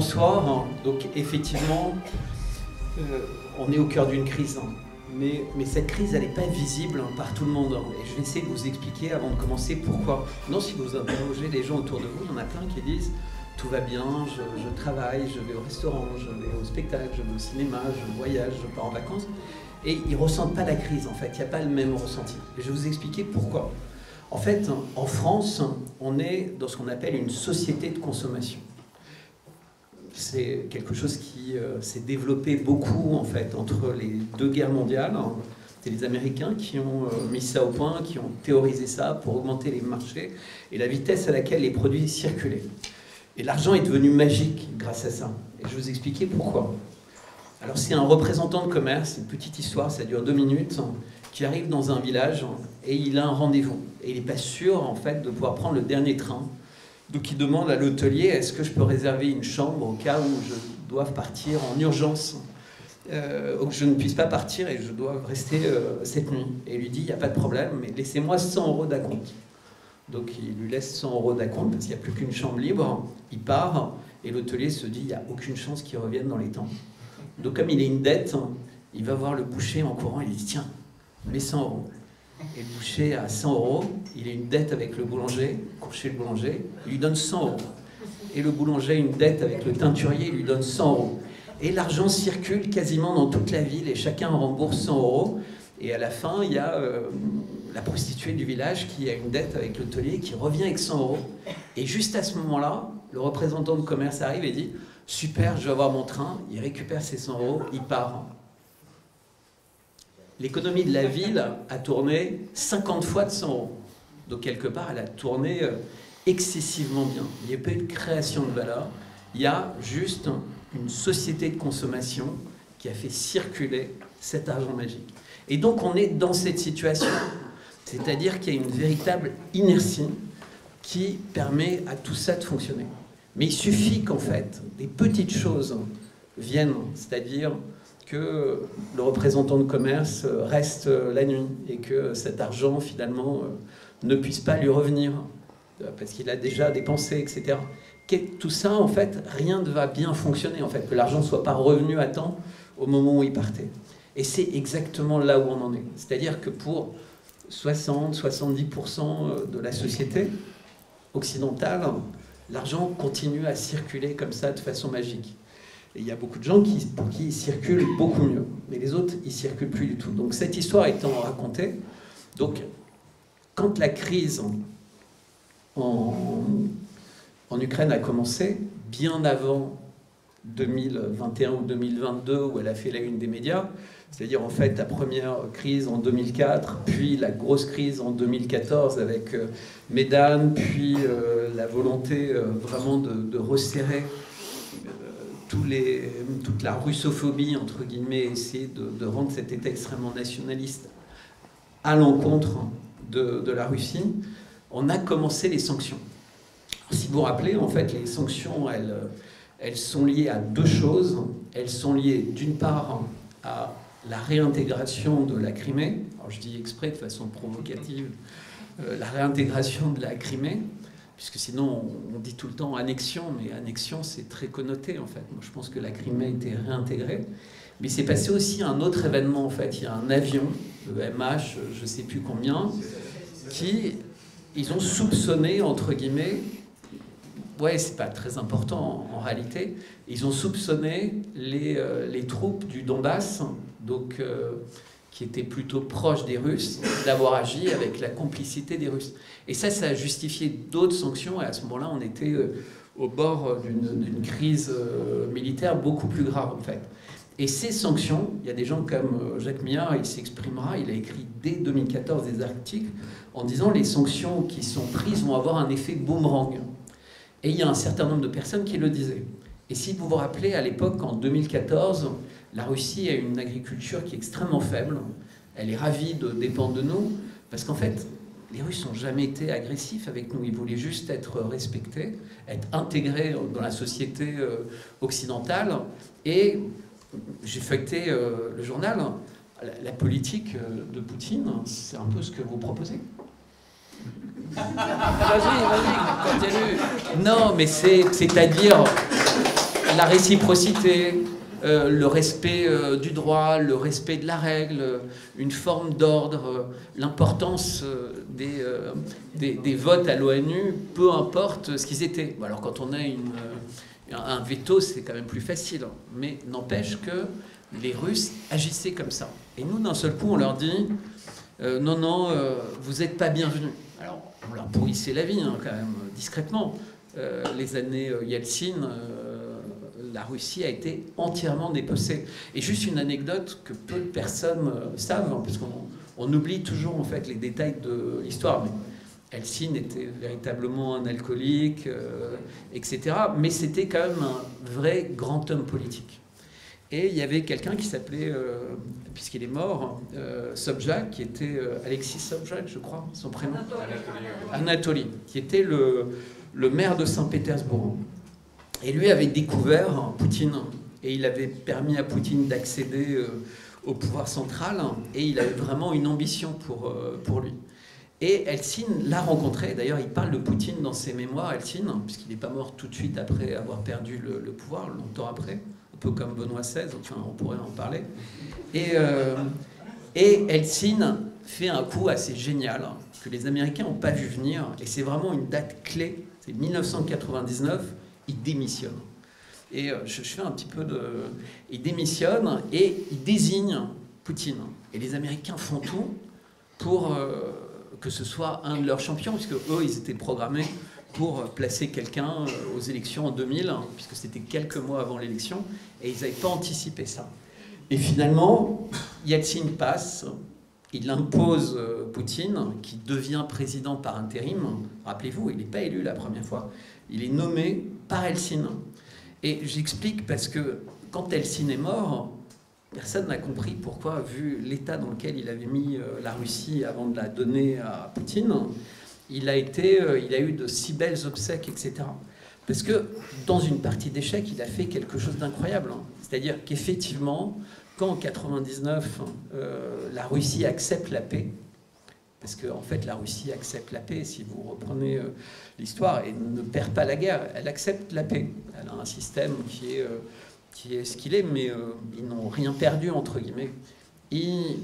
François. Donc effectivement, euh, on est au cœur d'une crise. Hein. Mais, cette crise, elle n'est pas visible par tout le monde. Hein. Et je vais essayer de vous expliquer avant de commencer pourquoi. Non, si vous interrogez les gens autour de vous, il y en a plein qui disent tout va bien, je, travaille, je vais au restaurant, je vais au spectacle, je vais au cinéma, je voyage, je pars en vacances. Et ils ne ressentent pas la crise, en fait. Il n'y a pas le même ressenti. Je vais vous expliquer pourquoi. En fait, en France, on est dans ce qu'on appelle une société de consommation. C'est quelque chose qui euh, s'est développé beaucoup, en fait, entre les deux guerres mondiales. C'est les Américains qui ont euh, mis ça au point, qui ont théorisé ça pour augmenter les marchés et la vitesse à laquelle les produits circulaient. Et l'argent est devenu magique grâce à ça. Et je vais vous expliquer pourquoi. Alors c'est un représentant de commerce, une petite histoire, ça dure deux minutes, qui arrive dans un village et il a un rendez-vous. Et il n'est pas sûr en fait de pouvoir prendre le dernier train. Donc il demande à l'hôtelier est-ce que je peux réserver une chambre au cas où je dois partir en urgence euh, que je ne puisse pas partir et je dois rester euh, cette nuit? Et il lui dit il n'y a pas de problème, mais laissez-moi 100 euros d'acompte. Donc il lui laisse 100 euros d'acompte parce qu'il n'y a plus qu'une chambre libre. Il part et l'hôtelier se dit il n'y a aucune chance qu'il revienne dans les temps. Donc comme il a une dette, il va voir le boucher en courant, il dit tiens, mets 100 euros. Et le boucher a 100 euros, il a une dette avec le boulanger, chez le boulanger, il lui donne 100 euros. Et le boulanger a une dette avec le teinturier, il lui donne 100 euros. Et l'argent circule quasiment dans toute la ville et chacun rembourse 100 euros. Et à la fin, il y a euh, la prostituée du village qui a une dette avec l'hôtelier qui revient avec 100 euros. Et juste à ce moment-là, le représentant de commerce arrive et dit Super, je vais avoir mon train. Il récupère ses 100 euros, il part. L'économie de la ville a tourné 50 fois de 100 euros. Donc, quelque part, elle a tourné euh, excessivement bien. Il n'y a pas eu de création de valeur. Il y a juste une société de consommation qui a fait circuler cet argent magique. Et donc, on est dans cette situation c'est-à-dire qu'il y a une véritable inertie qui permet à tout ça de fonctionner. Mais il suffit qu'en fait, des petites choses viennent, c'est-à-dire que le représentant de commerce reste la nuit et que cet argent, finalement, ne puisse pas lui revenir parce qu'il a déjà dépensé, etc. Tout ça, en fait, rien ne va bien fonctionner, en fait, que l'argent ne soit pas revenu à temps au moment où il partait. Et c'est exactement là où on en est. C'est-à-dire que pour 60-70% euh, de la société occidentale, l'argent continue à circuler comme ça de façon magique. Et il y a beaucoup de gens qui, qui il circule beaucoup mieux, mais les autres, ils circulent plus du tout. Donc cette histoire étant racontée, donc quand la crise en, en Ukraine a commencé, bien avant 2021 ou 2022, où elle a fait la une des médias, c'est-à-dire en fait la première crise en 2004, puis la grosse crise en 2014 avec euh, Médane, puis euh, la volonté euh, vraiment de, resserrer toute la russophobie, entre guillemets, essayer de, rendre cet État extrêmement nationaliste à l'encontre de, de, la Russie, on a commencé les sanctions. si vous vous rappelez, en fait, les sanctions, elles, elles sont liées à deux choses. Elles sont liées d'une part à la réintégration de la Crimée, alors je dis exprès de façon provocative, euh, la réintégration de la Crimée, puisque sinon on, dit tout le temps annexion, mais annexion c'est très connoté en fait. Moi je pense que la Crimée a été réintégrée. Mais c'est passé aussi un autre événement en fait. Il y a un avion, le MH, je sais plus combien, qui, ils ont soupçonné, entre guillemets, ouais, c'est pas très important en, réalité, ils ont soupçonné les, euh, les troupes du Donbass donc euh, qui était plutôt proche des Russes, d'avoir agi avec la complicité des Russes. Et ça, ça a justifié d'autres sanctions, et à ce moment-là, on était euh, au bord d'une crise euh, militaire beaucoup plus grave, en fait. Et ces sanctions, il y a des gens comme Jacques Millard, il s'exprimera, il a écrit dès 2014 des articles en disant les sanctions qui sont prises vont avoir un effet boomerang. Et il y a un certain nombre de personnes qui le disaient. Et si vous vous rappelez, à l'époque, en 2014, la Russie a une agriculture qui est extrêmement faible. Elle est ravie de dépendre de nous, parce qu'en fait, les Russes n'ont jamais été agressifs avec nous. Ils voulaient juste être respectés, être intégrés dans la société euh, occidentale. Et j'ai feuilleté euh, le journal. La, politique euh, de Poutine, c'est un peu ce que vous proposez. vas-y, vas-y, continue. Non, mais c'est-à-dire la réciprocité, euh, le respect euh, du droit, le respect de la règle, une forme d'ordre, euh, l'importance des, votes à l'ONU, peu importe ce qu'ils étaient. Alors quand on a un veto, c'est quand même plus facile, mais n'empêche que les Russes agissaient comme ça. Et nous, d'un seul coup, on leur dit, non, non, vous n'êtes pas bienvenus. Alors, on leur pourrissait la vie, hein, quand même, discrètement. les années Yeltsin la Russie a été entièrement dépecée. Et juste une anecdote que peu de personnes euh, savent, hein, puisqu'on on oublie toujours en fait les détails de l'histoire. Mais était véritablement un alcoolique, euh, etc. Mais c'était quand même un vrai grand homme politique. Et il y avait quelqu'un qui s'appelait, euh, puisqu'il est mort, Sobjak, qui était Alexis Sobjak, je crois, son prénom. Anatoly. qui était le, le maire de Saint-Pétersbourg. Et lui avait découvert Poutine. Et il avait permis à Poutine d'accéder euh, au pouvoir central. Et il avait vraiment une ambition pour, euh, pour lui. Et Eltsine l'a rencontré, d'ailleurs il parle de Poutine dans ses mémoires, Eltsine, puisqu'il n'est pas mort tout de suite après avoir perdu le, pouvoir, longtemps après, un peu comme Benoît XVI, enfin on pourrait en parler. Et, euh, et Eltsine fait un coup assez génial que les Américains n'ont pas vu venir, et c'est vraiment une date clé, c'est 1999, il démissionne. Et euh, je, fais un petit peu de... Il démissionne et il désigne Poutine. Et les Américains font tout pour euh, que ce soit un de leurs champions, puisque eux, ils étaient programmés pour placer quelqu'un euh, aux élections en 2000, puisque c'était quelques mois avant l'élection, et ils n'avaient pas anticipé ça. Et finalement, Yeltsin passe, il impose Poutine, qui devient président par intérim. Rappelez-vous, il n'est pas élu la première fois. Il est nommé par Helsinki. Et j'explique parce que quand Helsinki est mort, personne n'a compris pourquoi, vu l'état dans lequel il avait mis euh, la Russie avant de la donner à Poutine, il a, été, euh, il a eu de si belles obsèques, etc. Parce que dans une partie d'échecs, il a fait quelque chose d'incroyable. Hein. C'est-à-dire qu'effectivement, quand en 99, euh, la Russie accepte la paix, parce qu'en en fait, la Russie accepte la paix, si vous reprenez euh, l'histoire, et ne perd pas la guerre, elle accepte la paix. Elle a un système qui est, euh, qui est ce qu'il est, mais euh, ils n'ont rien perdu, entre guillemets. Ils,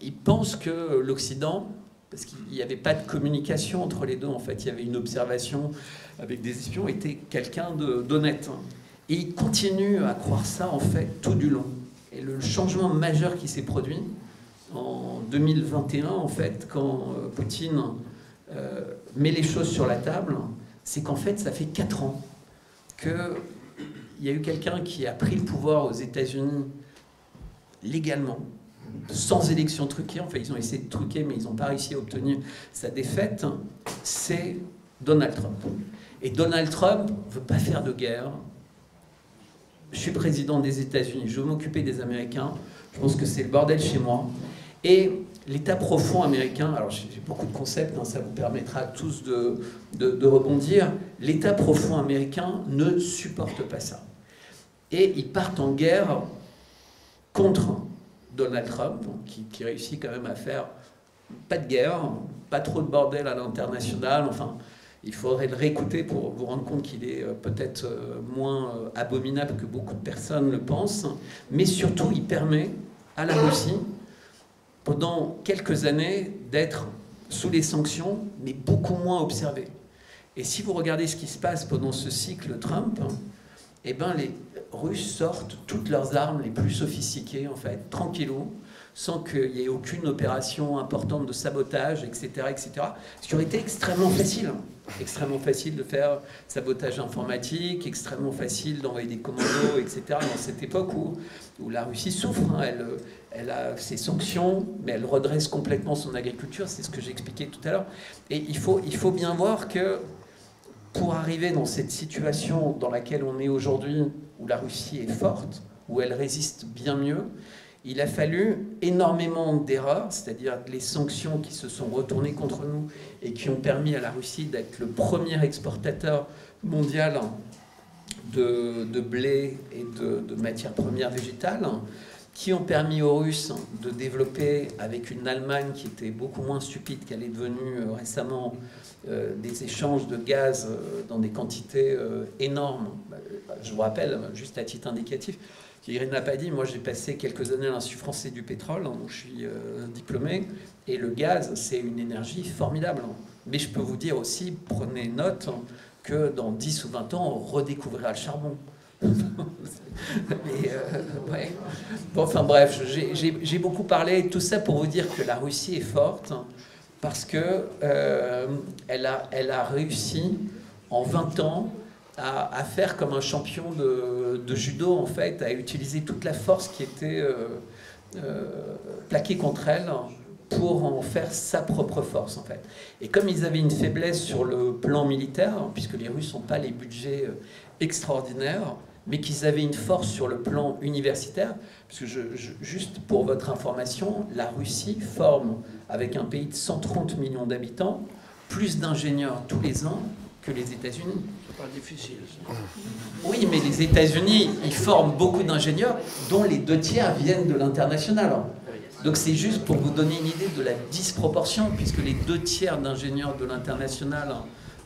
ils pensent que l'Occident, parce qu'il n'y avait pas de communication entre les deux, en fait, il y avait une observation avec des espions, était quelqu'un d'honnête. Et ils continuent à croire ça, en fait, tout du long. Et le changement majeur qui s'est produit, en 2021, en fait, quand euh, Poutine euh, met les choses sur la table, c'est qu'en fait, ça fait 4 ans qu'il y a eu quelqu'un qui a pris le pouvoir aux États-Unis légalement, sans élection truquée. Enfin, ils ont essayé de truquer, mais ils n'ont pas réussi à obtenir sa défaite. C'est Donald Trump. Et Donald Trump ne veut pas faire de guerre. Je suis président des États-Unis, je veux m'occuper des Américains. Je pense que c'est le bordel chez moi. Et l'état profond américain, alors j'ai beaucoup de concepts, hein, ça vous permettra tous de, rebondir, l'état profond américain ne supporte pas ça. Et ils partent en guerre contre Donald Trump, qui, qui, réussit quand même à faire pas de guerre, pas trop de bordel à l'international, enfin, il faudrait le réécouter pour vous rendre compte qu'il est euh, peut-être euh, moins euh, abominable que beaucoup de personnes le pensent, mais surtout il permet à la Russie pendant quelques années d'être sous les sanctions, mais beaucoup moins observé. Et si vous regardez ce qui se passe pendant ce cycle Trump, eh ben les Russes sortent toutes leurs armes les plus sophistiquées, en fait, tranquillou, sans qu'il y ait aucune opération importante de sabotage, etc., etc. Ce qui aurait été extrêmement facile. Extrêmement facile de faire sabotage informatique, extrêmement facile d'envoyer des commandos, etc. Dans cette époque où, où la Russie souffre. Hein. Elle, elle a ses sanctions, mais elle redresse complètement son agriculture. C'est ce que j'expliquais tout à l'heure. Et il faut, bien voir que pour arriver dans cette situation dans laquelle on est aujourd'hui, où la Russie est forte, où elle résiste bien mieux, il a fallu énormément d'erreurs, c'est-à-dire les sanctions qui se sont retournées contre nous et qui ont permis à la Russie d'être le premier exportateur mondial de, blé et de matières premières végétales, qui ont permis aux Russes de développer, avec une Allemagne qui était beaucoup moins stupide qu'elle est devenue euh, récemment, euh, des échanges de gaz euh, dans des quantités énormes. Je vous rappelle, juste à titre indicatif, qu'Irène n'a pas dit, moi j'ai passé quelques années à l'Institut français du pétrole, hein, je suis diplômé, et le gaz, c'est une énergie formidable. Mais je peux vous dire aussi, prenez note, que dans 10 ou 20 ans, on redécouvrira le charbon. Euh, enfin bref, j'ai beaucoup parlé, tout ça pour vous dire que la Russie est forte, parce que euh, elle, a, elle a réussi en 20 ans à, faire comme un champion de, judo, en fait, à utiliser toute la force qui était euh, plaquée contre elle pour en faire sa propre force en fait. Et comme ils avaient une faiblesse sur le plan militaire, puisque les Russes n'ont pas les budgets extraordinaires, mais qu'ils avaient une force sur le plan universitaire. Parce que je, juste pour votre information, la Russie forme, avec un pays de 130 millions d'habitants, plus d'ingénieurs tous les ans que les États-Unis. C'est pas difficile. Oui, mais les États-Unis, ils forment beaucoup d'ingénieurs, dont les deux tiers viennent de l'international. Donc c'est juste pour vous donner une idée de la disproportion, puisque les deux tiers d'ingénieurs de l'international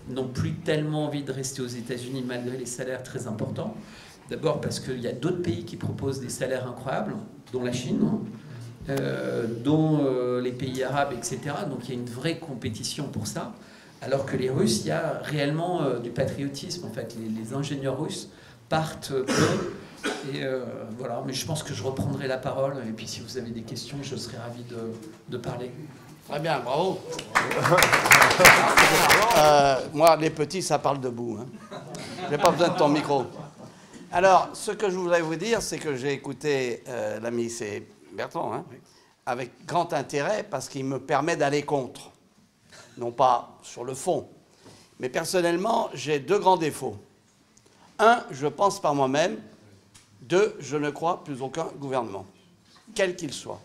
n'ont plus tellement envie de rester aux États-Unis malgré les salaires très importants. D'abord parce qu'il y a d'autres pays qui proposent des salaires incroyables, dont la Chine, euh, dont euh, les pays arabes, etc. Donc il y a une vraie compétition pour ça. Alors que les Russes, il y a réellement euh, du patriotisme. En fait, les, ingénieurs russes partent peu. Et voilà, mais je pense que je reprendrai la parole. Et puis si vous avez des questions, je serai ravi de, de parler. Très bien, bravo. moi, les petits, ça parle debout. Hein. Je n'ai pas besoin de ton micro. Alors, ce que je voudrais vous dire, c'est que j'ai écouté euh, l'ami c'est Bertrand hein, avec grand intérêt parce qu'il me permet d'aller contre. Non pas sur le fond, mais personnellement, j'ai deux grands défauts. Un, je pense par moi-même. Deux, je ne crois plus aucun gouvernement, quel qu'il soit.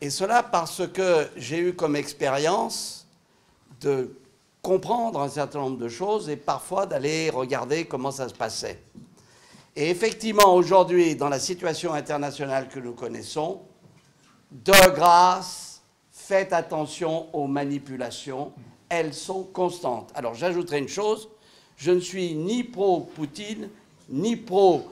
Et cela parce que j'ai eu comme expérience de comprendre un certain nombre de choses et parfois d'aller regarder comment ça se passait. Et effectivement, aujourd'hui, dans la situation internationale que nous connaissons, de grâce, faites attention aux manipulations, elles sont constantes. Alors j'ajouterai une chose, je ne suis ni pro-Poutine, ni pro-Biden,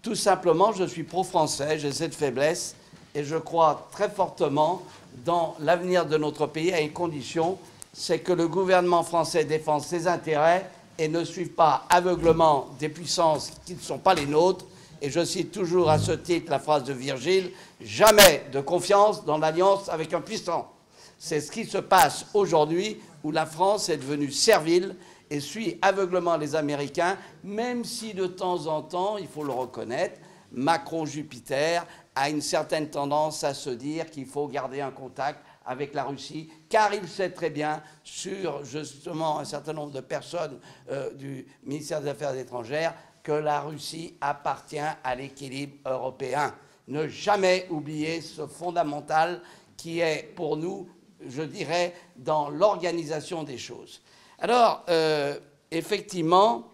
tout simplement je suis pro-français, j'ai cette faiblesse, et je crois très fortement dans l'avenir de notre pays à une condition, c'est que le gouvernement français défende ses intérêts et ne suivent pas aveuglement des puissances qui ne sont pas les nôtres. Et je cite toujours à ce titre la phrase de Virgile, jamais de confiance dans l'alliance avec un puissant. C'est ce qui se passe aujourd'hui où la France est devenue servile et suit aveuglement les Américains, même si de temps en temps, il faut le reconnaître, Macron-Jupiter a une certaine tendance à se dire qu'il faut garder un contact avec la Russie, car il sait très bien sur justement un certain nombre de personnes euh, du ministère des Affaires étrangères que la Russie appartient à l'équilibre européen. Ne jamais oublier ce fondamental qui est pour nous, je dirais, dans l'organisation des choses. Alors, euh, effectivement,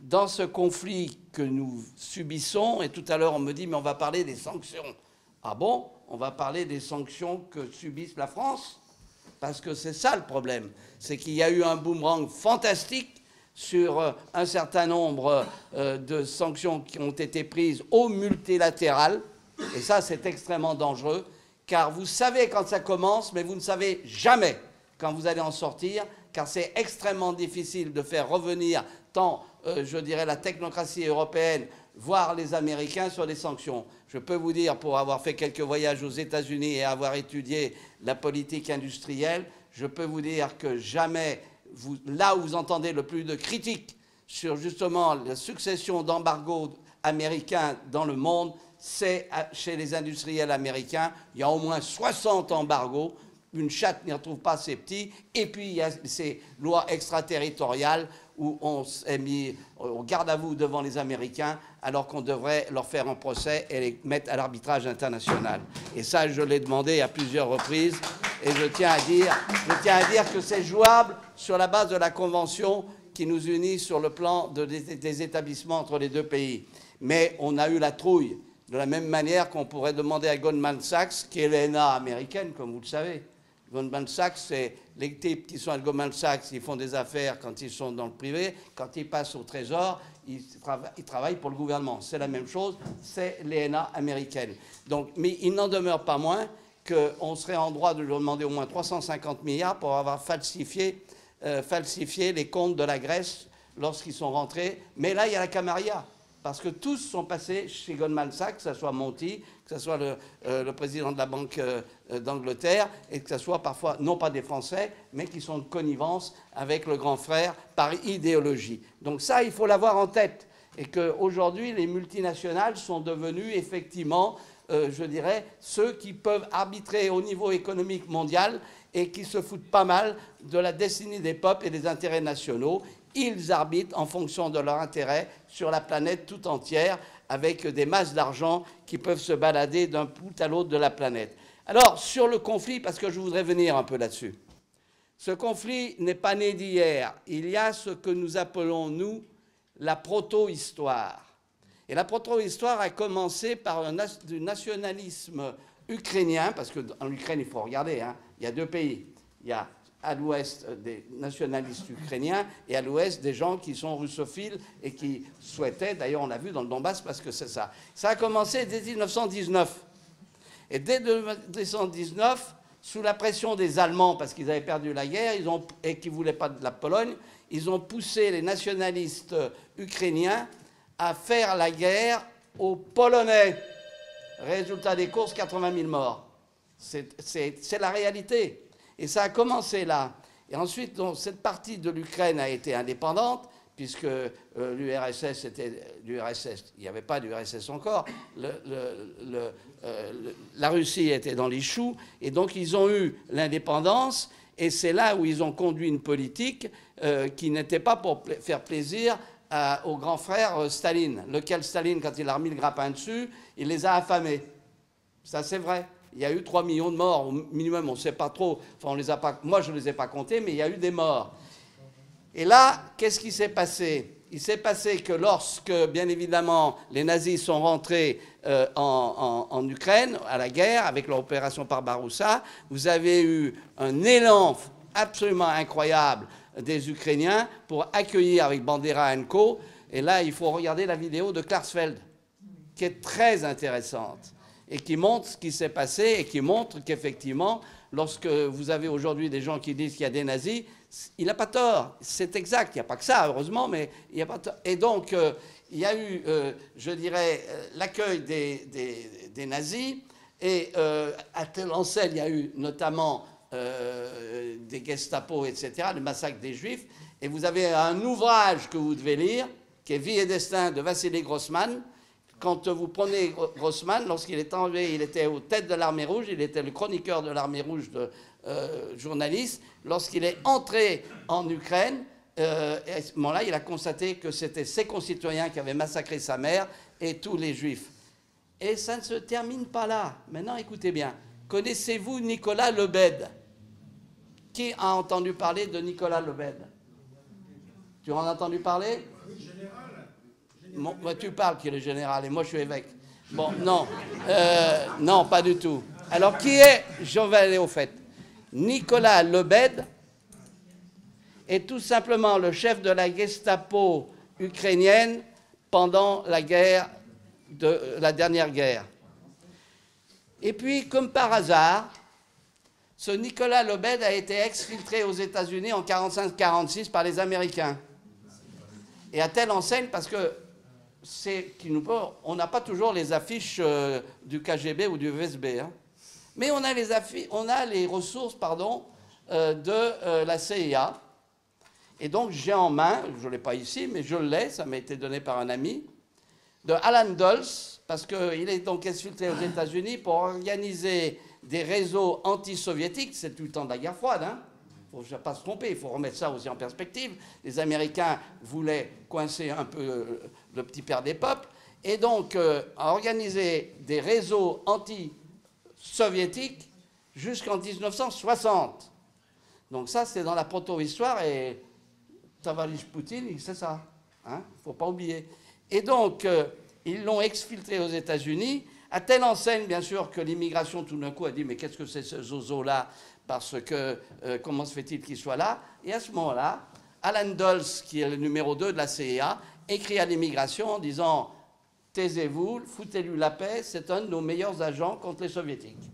dans ce conflit que nous subissons, et tout à l'heure on me dit, mais on va parler des sanctions. Ah bon? On va parler des sanctions que subisse la France, parce que c'est ça le problème. C'est qu'il y a eu un boomerang fantastique sur euh, un certain nombre euh, de sanctions qui ont été prises au multilatéral, et ça c'est extrêmement dangereux, car vous savez quand ça commence, mais vous ne savez jamais quand vous allez en sortir, car c'est extrêmement difficile de faire revenir tant, euh, je dirais, la technocratie européenne, voire les Américains sur les sanctions. Je peux vous dire, pour avoir fait quelques voyages aux États-Unis et avoir étudié la politique industrielle, je peux vous dire que jamais, là où vous entendez le plus de critiques sur justement la succession d'embargos américains dans le monde, c'est chez les industriels américains. Il y a au moins 60 embargos. Une chatte n'y retrouve pas ses petits. Et puis, il y a ces lois extraterritoriales où on s'est mis au garde à vous devant les Américains alors qu'on devrait leur faire un procès et les mettre à l'arbitrage international. Et ça, je l'ai demandé à plusieurs reprises et je tiens à dire, je tiens à dire que c'est jouable sur la base de la convention qui nous unit sur le plan des établissements entre les deux pays. Mais on a eu la trouille, de la même manière qu'on pourrait demander à Goldman Sachs, qui est l'ENA américaine, comme vous le savez. Goldman Sachs, c'est les types qui sont à Goldman Sachs, ils font des affaires quand ils sont dans le privé. Quand ils passent au trésor, ils, travaillent pour le gouvernement. C'est la même chose, c'est l'ENA américaine. Donc, mais il n'en demeure pas moins qu'on serait en droit de lui demander au moins 350 milliards pour avoir falsifié, euh, falsifié les comptes de la Grèce lorsqu'ils sont rentrés. Mais là, il y a la Camarilla parce que tous sont passés chez Goldman Sachs, que ce soit Monty, que ce soit le, euh, président de la Banque euh, d'Angleterre, et que ce soit parfois, non pas des Français, mais qui sont de connivence avec le grand frère par idéologie. Donc ça, il faut l'avoir en tête. Et qu'aujourd'hui, les multinationales sont devenues effectivement, euh, je dirais, ceux qui peuvent arbitrer au niveau économique mondial et qui se foutent pas mal de la destinée des peuples et des intérêts nationaux ils arbitrent en fonction de leur intérêt sur la planète tout entière, avec des masses d'argent qui peuvent se balader d'un bout à l'autre de la planète. Alors, sur le conflit, parce que je voudrais venir un peu là-dessus, ce conflit n'est pas né d'hier. Il y a ce que nous appelons, nous, la proto-histoire. Et la proto-histoire a commencé par un nationalisme ukrainien, parce qu'en Ukraine, il faut regarder, hein, il y a deux pays. Il y a à l'ouest des nationalistes ukrainiens et à l'ouest des gens qui sont russophiles et qui souhaitaient, d'ailleurs on l'a vu dans le Donbass parce que c'est ça. Ça a commencé dès 1919. Et dès 1919, sous la pression des Allemands, parce qu'ils avaient perdu la guerre ils ont, et qu'ils ne voulaient pas de la Pologne, ils ont poussé les nationalistes ukrainiens à faire la guerre aux Polonais. Résultat des courses, 80 000 morts. C'est la réalité. Et ça a commencé là. Et ensuite, cette partie de l'Ukraine a été indépendante, puisque euh, l'URSS était l'URSS, il n'y avait pas d'URSS encore, euh, la Russie était dans les choux, et donc ils ont eu l'indépendance, et c'est là où ils ont conduit une politique euh, qui n'était pas pour faire plaisir au grand frère Staline, lequel Staline, quand il a remis le grappin dessus, il les a affamés. Ça, c'est vrai il y a eu 3 millions de morts au minimum, on ne sait pas trop. Enfin, on les a pas, moi, je ne les ai pas comptés, mais il y a eu des morts. Et là, qu'est-ce qui s'est passé? Il s'est passé que lorsque, bien évidemment, les nazis sont rentrés euh, en, Ukraine, à la guerre, avec leur opération Barbaroussa, vous avez eu un élan absolument incroyable des Ukrainiens pour accueillir avec Bandera Co. Et là, il faut regarder la vidéo de Klarsfeld, qui est très intéressante et qui montre ce qui s'est passé et qui montre qu'effectivement, lorsque vous avez aujourd'hui des gens qui disent qu'il y a des nazis, il n'a pas tort. C'est exact. Il n'y a pas que ça, heureusement, mais il n'y a pas tort. Et donc, euh, il y a eu, euh, je dirais, euh, l'accueil des, nazis. Et à telle il y a eu notamment des Gestapo, etc., le massacre des Juifs. Et vous avez un ouvrage que vous devez lire, qui est Vie et destin de Vassili Grossman, quand vous prenez Grossman, lorsqu'il est enlevé, il était aux têtes de l'armée rouge, il était le chroniqueur de l'armée rouge de euh, journaliste. Lorsqu'il est entré en Ukraine, euh, à ce moment-là, il a constaté que c'était ses concitoyens qui avaient massacré sa mère et tous les juifs. Et ça ne se termine pas là. Maintenant, écoutez bien. Connaissez-vous Nicolas Lebed? Qui a entendu parler de Nicolas Lebed? Tu en as entendu parler? Moi, tu parles qui est le général et moi je suis évêque. Bon, non, euh, non, pas du tout. Alors, qui est, je vais aller au fait, Nicolas Lebed est tout simplement le chef de la Gestapo ukrainienne pendant la guerre, de, la dernière guerre. Et puis, comme par hasard, ce Nicolas Lebed a été exfiltré aux États-Unis en 45-46 par les Américains. Et à telle enseigne, parce que on n'a pas toujours les affiches euh, du KGB ou du VSB, hein. mais on a les, on a les ressources pardon, euh, de euh, la CIA. Et donc j'ai en main, je ne l'ai pas ici, mais je l'ai, ça m'a été donné par un ami, de Alan Dulles, parce qu'il est donc exfiltré aux États-Unis pour organiser des réseaux anti-soviétiques, c'est tout le temps de la guerre froide, hein, faut pas se tromper, il faut remettre ça aussi en perspective. Les Américains voulaient coincer un peu le petit père des peuples, et donc euh, organiser des réseaux anti-soviétiques jusqu'en 1960. Donc ça, c'est dans la proto-histoire, et Tavalich Poutine, c'est ça. Il hein, ne faut pas oublier. Et donc, euh, ils l'ont exfiltré aux États-Unis, à telle enseigne, bien sûr, que l'immigration, tout d'un coup, a dit Mais qu'est-ce que c'est ce zozo-là Parce que euh, comment se fait-il qu'il soit là? Et à ce moment-là, Alan Dulles, qui est le numéro 2 de la CIA, écrit à l'immigration en disant Taisez-vous, foutez-lui la paix, c'est un de nos meilleurs agents contre les soviétiques.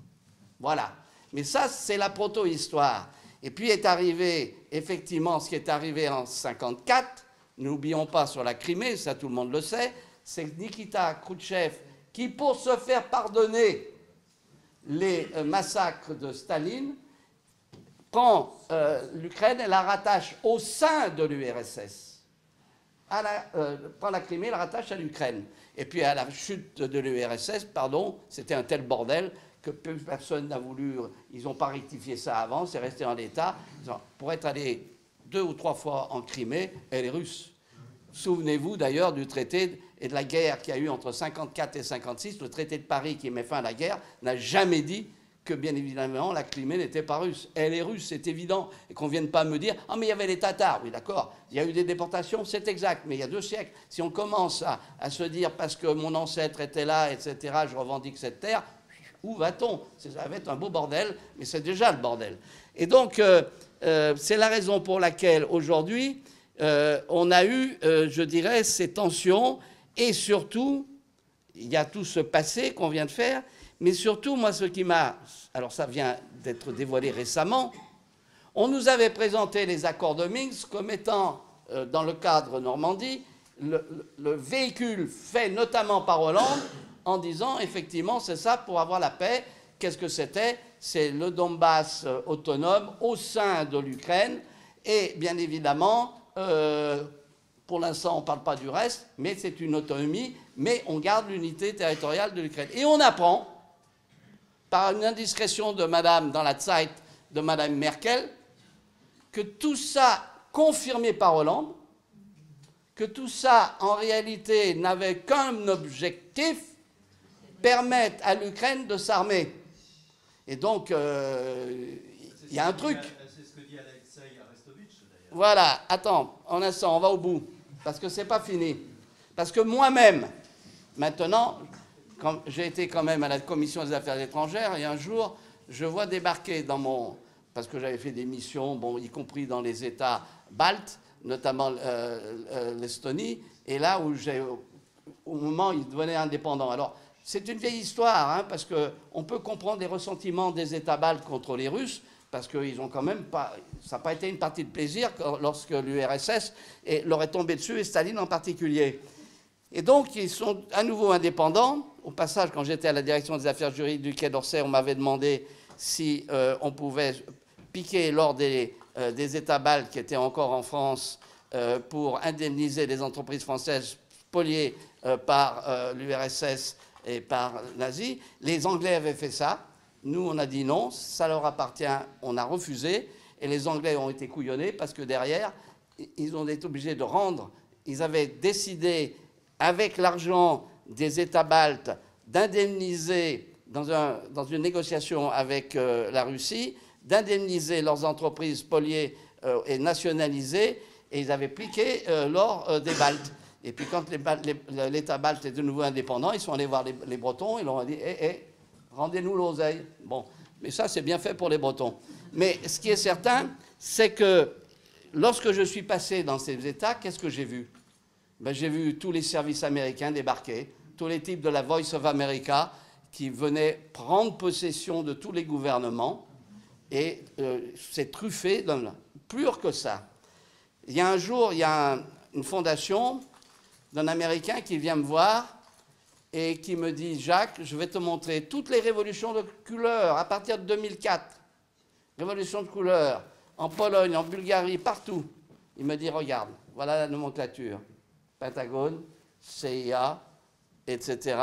Voilà. Mais ça, c'est la proto-histoire. Et puis est arrivé, effectivement, ce qui est arrivé en 1954, n'oublions pas sur la Crimée, ça tout le monde le sait, c'est Nikita Khrouchtchev qui, pour se faire pardonner les euh, massacres de Staline, prend euh, l'Ukraine et la rattache au sein de l'URSS. Euh, prend la Crimée la rattache à l'Ukraine. Et puis à la chute de l'URSS, pardon, c'était un tel bordel que personne n'a voulu, ils n'ont pas rectifié ça avant, c'est resté en l'état. Pour être allé deux ou trois fois en Crimée, elle est russe. Souvenez-vous d'ailleurs du traité et de la guerre qu'il y a eu entre 54 et 56. Le traité de Paris qui met fin à la guerre n'a jamais dit que, bien évidemment, la Crimée n'était pas russe. Elle est russe, c'est évident. Et qu'on ne vienne pas me dire Ah, mais il y avait les Tatars. Oui, d'accord. Il y a eu des déportations, c'est exact. Mais il y a deux siècles. Si on commence à, se dire parce que mon ancêtre était là, etc., je revendique cette terre, où va-t-on? Ça va être un beau bordel, mais c'est déjà le bordel. Et donc, euh, euh, c'est la raison pour laquelle aujourd'hui, euh, on a eu, je dirais, ces tensions, et surtout, il y a tout ce passé qu'on vient de faire, mais surtout, moi, ce qui m'a... Alors ça vient d'être dévoilé récemment, on nous avait présenté les accords de Minsk comme étant, dans le cadre Normandie, le véhicule fait notamment par Hollande en disant effectivement c'est ça pour avoir la paix. Qu'est-ce que c'était? C'est le Donbass euh, autonome au sein de l'Ukraine et bien évidemment, euh, pour l'instant on ne parle pas du reste, mais c'est une autonomie, mais on garde l'unité territoriale de l'Ukraine. Et on apprend, par une indiscrétion de Madame dans la Zeit de Madame Merkel, que tout ça, confirmé par Hollande, que tout ça, en réalité, n'avait qu'un objectif, permettre à l'Ukraine de s'armer. Et donc, euh, il y a un truc. C'est ce que dit Alexei Arestovitch, Voilà, attends, en instant, on va au bout. Parce que c'est pas fini. Parce que moi-même, maintenant, j'ai été quand même à la commission des affaires étrangères, et un jour, je vois débarquer dans mon. Parce que j'avais fait des missions, bon, y compris dans les États baltes, notamment euh, euh, l'Estonie, et là où j'ai. Au moment où ils devenaient indépendants. Alors, c'est une vieille histoire, hein, parce qu'on peut comprendre les ressentiments des États baltes contre les Russes, parce qu'ils ont quand même pas. Ça n'a pas été une partie de plaisir lorsque l'URSS leur est tombé dessus, et Staline en particulier. Et donc, ils sont à nouveau indépendants. Au passage, quand j'étais à la direction des affaires juridiques du Quai d'Orsay, on m'avait demandé si euh, on pouvait piquer lors des, euh, des, États baltes qui étaient encore en France euh, pour indemniser les entreprises françaises spoliées par l'URSS et par nazi. Les Anglais avaient fait ça. Nous, on a dit non, ça leur appartient, on a refusé. Et les Anglais ont été couillonnés parce que derrière, ils ont été obligés de rendre. Ils avaient décidé, avec l'argent des États baltes, d'indemniser, dans, un, dans, une négociation avec euh, la Russie, d'indemniser leurs entreprises poliées euh, et nationalisées. Et ils avaient piqué euh, l'or des Baltes. Et puis quand l'État balte est de nouveau indépendant, ils sont allés voir les, Bretons, ils leur ont dit Eh, eh, rendez-nous l'oseille. Bon, mais ça, c'est bien fait pour les Bretons. Mais ce qui est certain, c'est que lorsque je suis passé dans ces États, qu'est-ce que j'ai vu? Ben, J'ai vu tous les services américains débarquer, tous les types de la Voice of America qui venaient prendre possession de tous les gouvernements. Et euh, c'est truffé, plus que ça. Il y a un jour, il y a une fondation d'un Américain qui vient me voir et qui me dit Jacques, je vais te montrer toutes les révolutions de couleur à partir de 2004. Révolution de couleur en Pologne, en Bulgarie, partout. Il me dit Regarde, voilà la nomenclature Pentagone, CIA, etc.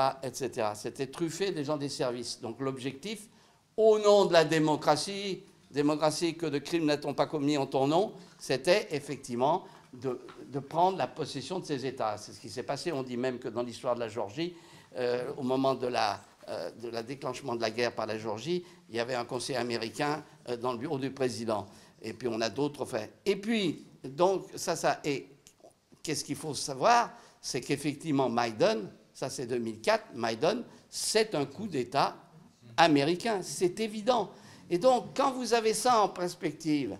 C'était truffé des gens des services. Donc l'objectif, au nom de la démocratie, démocratie que de crimes n'a-t-on pas commis en ton nom, c'était effectivement de, prendre la possession de ces États. C'est ce qui s'est passé. On dit même que dans l'histoire de la Géorgie, euh, au moment de la, euh, de la, déclenchement de la guerre par la Géorgie, il y avait un conseil américain euh, dans le bureau du président. Et puis on a d'autres faits. Et puis, donc, ça, ça. Qu'est-ce qu'il faut savoir C'est qu'effectivement, Maïden, ça c'est 2004, Maïdan, c'est un coup d'État américain, c'est évident. Et donc, quand vous avez ça en perspective,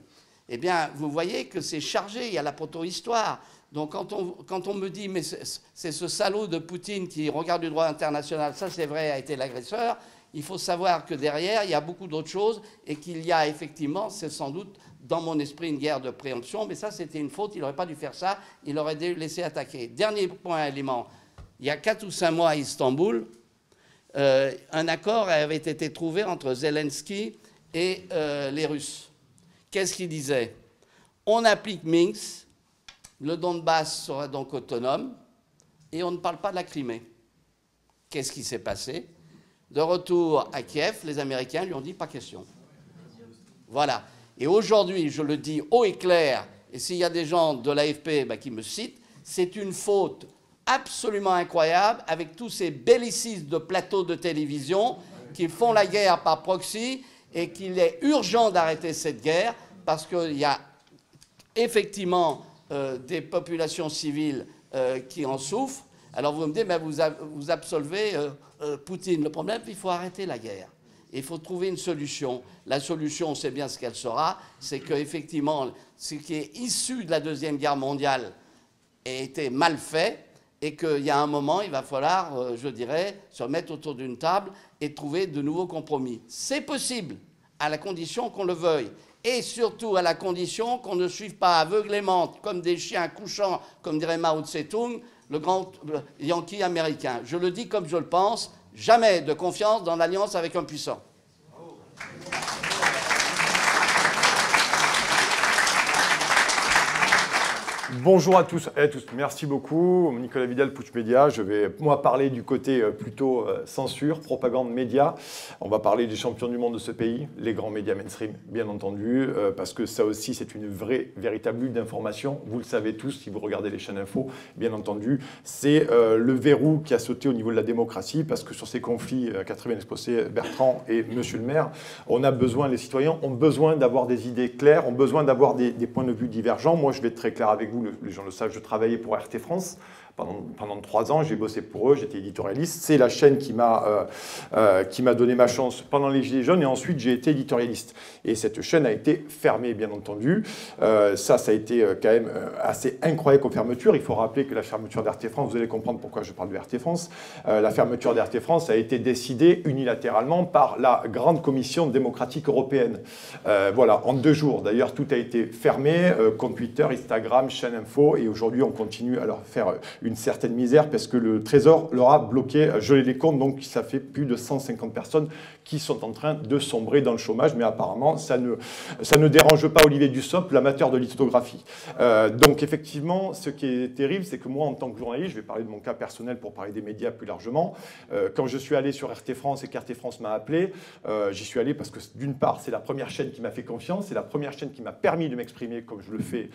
eh bien, vous voyez que c'est chargé, il y a la proto-histoire. Donc, quand on, quand on, me dit, mais c'est ce salaud de Poutine qui regarde du droit international, ça c'est vrai, a été l'agresseur, il faut savoir que derrière, il y a beaucoup d'autres choses et qu'il y a effectivement, c'est sans doute dans mon esprit une guerre de préemption, mais ça c'était une faute, il n'aurait pas dû faire ça, il aurait dû laisser attaquer. Dernier point élément, il y a 4 ou 5 mois à Istanbul, euh, un accord avait été trouvé entre Zelensky et euh, les Russes. Qu'est-ce qu'il disait? On applique Minsk, le Donbass sera donc autonome, et on ne parle pas de la Crimée. Qu'est-ce qui s'est passé? De retour à Kiev, les Américains lui ont dit pas question. Voilà. Et aujourd'hui, je le dis haut et clair, et s'il y a des gens de l'AFP bah, qui me citent, c'est une faute absolument incroyable avec tous ces bellicistes de plateaux de télévision qui font la guerre par proxy et qu'il est urgent d'arrêter cette guerre parce qu'il y a effectivement euh, des populations civiles euh, qui en souffrent. Alors vous me dites, mais vous, vous absolvez euh, Poutine. Le problème, il faut arrêter la guerre. Il faut trouver une solution. La solution, on sait bien ce qu'elle sera, c'est qu'effectivement, ce qui est issu de la Deuxième Guerre mondiale a été mal fait et qu'il y a un moment, il va falloir, euh, je dirais, se mettre autour d'une table et trouver de nouveaux compromis. C'est possible, à la condition qu'on le veuille, et surtout à la condition qu'on ne suive pas aveuglément, comme des chiens couchants, comme dirait Mao Tse-tung, le grand Yankee américain. Je le dis comme je le pense, jamais de confiance dans l'alliance avec un puissant. Bonjour à tous et à tous. Merci beaucoup. Nicolas Vidal, Pouch Média. Je vais, moi, parler du côté euh, plutôt euh, censure, propagande média. On va parler des champions du monde de ce pays, les grands médias mainstream, bien entendu, euh, parce que ça aussi, c'est une vraie, véritable lutte d'information. Vous le savez tous si vous regardez les chaînes info, bien entendu. C'est le verrou qui a sauté au niveau de la démocratie, parce que sur ces conflits qu'a très bien exposé Bertrand et Monsieur le maire, on a besoin, les citoyens ont besoin d'avoir des idées claires, ont besoin d'avoir des, des points de vue divergents. Moi, je vais être très clair avec vous les gens le savent, je travaillais pour RT France pendant, trois ans, j'ai bossé pour eux, j'étais éditorialiste. C'est la chaîne qui m'a euh, euh, qui m'a donné ma chance pendant les Gilets jaunes et ensuite j'ai été éditorialiste. Et cette chaîne a été fermée, bien entendu. Euh, ça, ça a été quand même assez incroyable comme fermeture. Il faut rappeler que la fermeture d'RT France, vous allez comprendre pourquoi je parle de RT France, la fermeture d'RT France a été décidée unilatéralement par la Grande Commission démocratique européenne. voilà, en deux jours. D'ailleurs, tout a été fermé, compte Twitter, Instagram, chaîne info, et aujourd'hui, on continue à leur faire une certaine misère parce que le Trésor leur a bloqué, gelé les comptes, donc ça fait plus de 150 personnes qui sont en train de sombrer dans le chômage, mais apparemment ça ne, ça ne dérange pas Olivier Dussopt, l'amateur de lithographie. Euh, donc effectivement, ce qui est terrible, c'est que moi en tant que journaliste, je vais parler de mon cas personnel pour parler des médias plus largement, euh, quand je suis allé sur RT France et qu'RT France m'a appelé, euh, j'y suis allé parce que d'une part c'est la première chaîne qui m'a fait confiance, c'est la première chaîne qui m'a permis de m'exprimer comme je le fais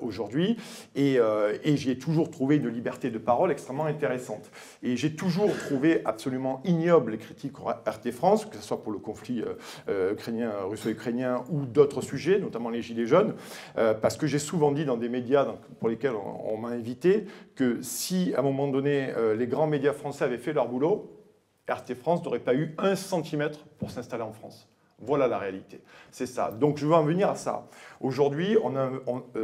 aujourd'hui, et, et j'y ai toujours trouvé une liberté de parole extrêmement intéressante. Et j'ai toujours trouvé absolument ignoble les critiques RT France, que ce soit pour le conflit euh, euh, ukrainien, russo-ukrainien ou d'autres sujets, notamment les Gilets jaunes, euh, parce que j'ai souvent dit dans des médias pour lesquels on, m'a invité que si à un moment donné les grands médias français avaient fait leur boulot, RT France n'aurait pas eu un centimètre pour s'installer en France. Voilà la réalité. C'est ça. Donc je veux en venir à ça. Aujourd'hui,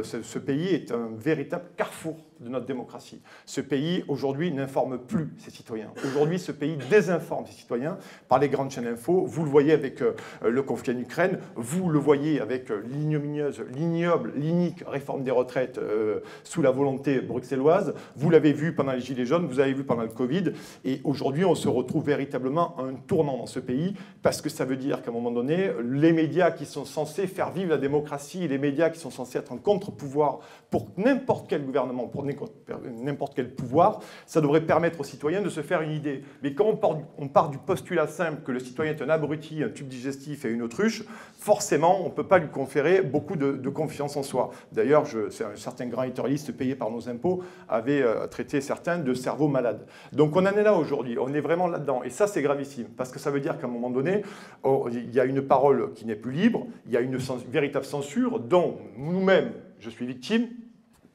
ce, pays est un véritable carrefour de notre démocratie. Ce pays, aujourd'hui, n'informe plus ses citoyens. Aujourd'hui, ce pays désinforme ses citoyens par les grandes chaînes info. Vous le voyez avec euh, le conflit en Ukraine, vous le voyez avec euh, l'ignominieuse, l'ignoble, l'inique réforme des retraites euh, sous la volonté bruxelloise. Vous l'avez vu pendant les Gilets jaunes, vous avez vu pendant le Covid. Et aujourd'hui, on se retrouve véritablement à un tournant dans ce pays parce que ça veut dire qu'à un moment donné, les médias qui sont censés faire vivre la démocratie, les médias qui sont censés être un contre-pouvoir pour n'importe quel gouvernement, pour n'importe quel pouvoir, ça devrait permettre aux citoyens de se faire une idée. Mais quand on part, du, postulat simple que le citoyen est un abruti, un tube digestif et une autruche, forcément, on ne peut pas lui conférer beaucoup de, confiance en soi. D'ailleurs, un certain grand éditorialiste payé par nos impôts avait euh, traité certains de cerveaux malades. Donc on en est là aujourd'hui, on est vraiment là-dedans. Et ça, c'est gravissime, parce que ça veut dire qu'à un moment donné, oh, il y a une parole qui n'est plus libre, il y a une véritable censure dont nous-mêmes, je suis victime,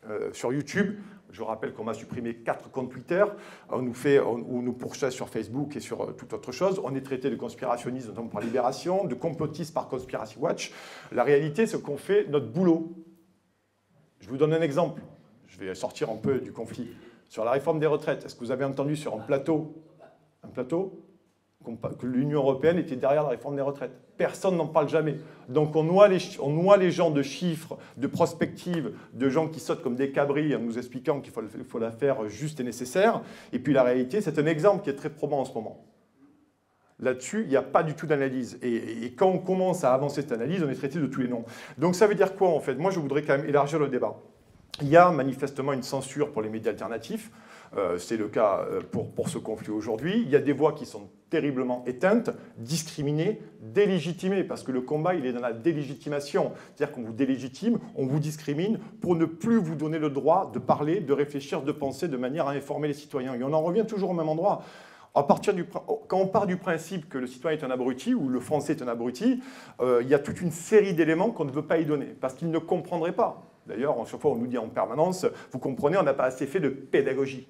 euh, sur YouTube, Je rappelle qu'on m'a supprimé quatre comptes Twitter, on nous, fait, on, nous pourchasse sur Facebook et sur euh, toute autre chose. On est traité de conspirationniste, notamment par Libération, de complotiste par Conspiracy Watch. La réalité, c'est qu'on fait notre boulot. Je vous donne un exemple. Je vais sortir un peu du conflit. Sur la réforme des retraites, est-ce que vous avez entendu sur un plateau, un plateau? Que l'Union européenne était derrière la réforme des retraites. Personne n'en parle jamais. Donc on noie, les, on noie, les, gens de chiffres, de prospectives, de gens qui sautent comme des cabris en nous expliquant qu'il faut, la faire juste et nécessaire. Et puis la réalité, c'est un exemple qui est très probant en ce moment. Là-dessus, il n'y a pas du tout d'analyse. Et, et, quand on commence à avancer cette analyse, on est traité de tous les noms. Donc ça veut dire quoi en fait? Moi, je voudrais quand même élargir le débat. Il y a manifestement une censure pour les médias alternatifs. Euh, c'est le cas euh, pour, pour ce conflit aujourd'hui. Il y a des voix qui sont terriblement éteintes, discriminées, délégitimées, parce que le combat, il est dans la délégitimation. C'est-à-dire qu'on vous délégitime, on vous discrimine pour ne plus vous donner le droit de parler, de réfléchir, de penser de manière à informer les citoyens. Et on en revient toujours au même endroit. À partir du, quand on part du principe que le citoyen est un abruti ou le français est un abruti, euh, il y a toute une série d'éléments qu'on ne veut pas y donner, parce qu'il ne comprendrait pas. D'ailleurs, chaque fois, on nous dit en permanence, vous comprenez, on n'a pas assez fait de pédagogie.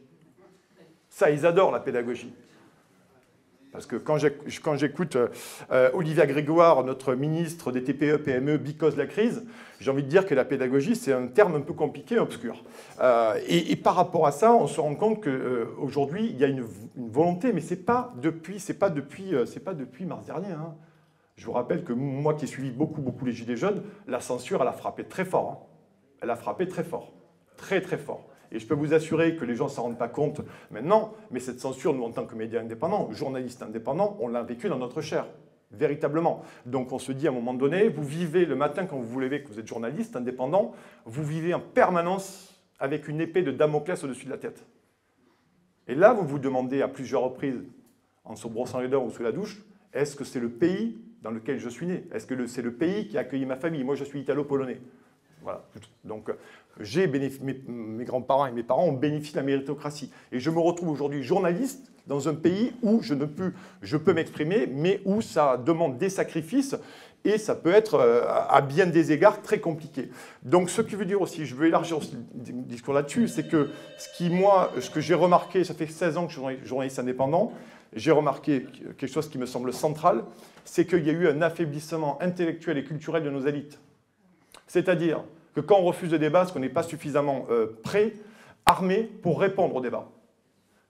Ça, ils adorent la pédagogie. Parce que quand j'écoute euh, Olivia Grégoire, notre ministre des TPE, PME, because la crise, j'ai envie de dire que la pédagogie, c'est un terme un peu compliqué, obscur. Euh, et, par rapport à ça, on se rend compte qu'aujourd'hui, euh, il y a une, volonté, mais ce n'est pas, depuis, pas, pas depuis mars dernier. Hein. Je vous rappelle que moi qui ai suivi beaucoup, beaucoup les Gilets jaunes, la censure, elle a frappé très fort. Hein. Elle a frappé très fort. Très, très fort. Et je peux vous assurer que les gens ne s'en rendent pas compte maintenant, mais cette censure, nous, en tant que médias indépendants, journalistes indépendants, on l'a vécu dans notre chair, véritablement. Donc on se dit à un moment donné, vous vivez le matin quand vous vous levez, que vous êtes journaliste indépendant, vous vivez en permanence avec une épée de Damoclès au-dessus de la tête. Et là, vous vous demandez à plusieurs reprises, en se brossant les dents ou sous la douche, est-ce que c'est le pays dans lequel je suis né? Est-ce que c'est le pays qui a accueilli ma famille? Moi, je suis italo-polonais. Donc, j'ai mes, grands-parents et mes parents ont bénéficié de la méritocratie. Et je me retrouve aujourd'hui journaliste dans un pays où je, ne peux, je peux m'exprimer, mais où ça demande des sacrifices et ça peut être euh, à bien des égards très compliqué. Donc ce qui veut dire aussi, je veux élargir le discours là-dessus, c'est que ce qui, moi, ce que j'ai remarqué, ça fait 16 ans que je suis journaliste indépendant, j'ai remarqué quelque chose qui me semble central, c'est qu'il y a eu un affaiblissement intellectuel et culturel de nos élites. C'est-à-dire que quand on refuse le débat, c'est qu'on n'est pas suffisamment euh, prêt, armé pour répondre au débat.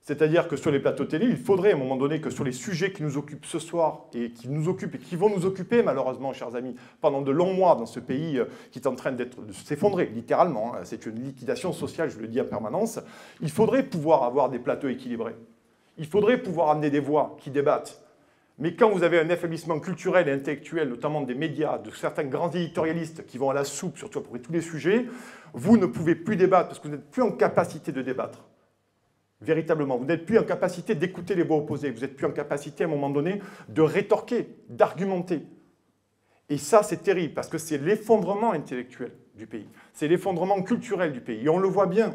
C'est-à-dire que sur les plateaux télé, il faudrait à un moment donné que sur les sujets qui nous occupent ce soir et qui nous occupent et qui vont nous occuper malheureusement, chers amis, pendant de longs mois dans ce pays euh, qui est en train de s'effondrer, littéralement, hein, c'est une liquidation sociale, je le dis en permanence, il faudrait pouvoir avoir des plateaux équilibrés. Il faudrait pouvoir amener des voix qui débattent mais quand vous avez un affaiblissement culturel et intellectuel, notamment des médias, de certains grands éditorialistes qui vont à la soupe sur tous les sujets, vous ne pouvez plus débattre parce que vous n'êtes plus en capacité de débattre. Véritablement, vous n'êtes plus en capacité d'écouter les voix opposées, vous n'êtes plus en capacité à un moment donné de rétorquer, d'argumenter. Et ça, c'est terrible parce que c'est l'effondrement intellectuel du pays, c'est l'effondrement culturel du pays. Et on le voit bien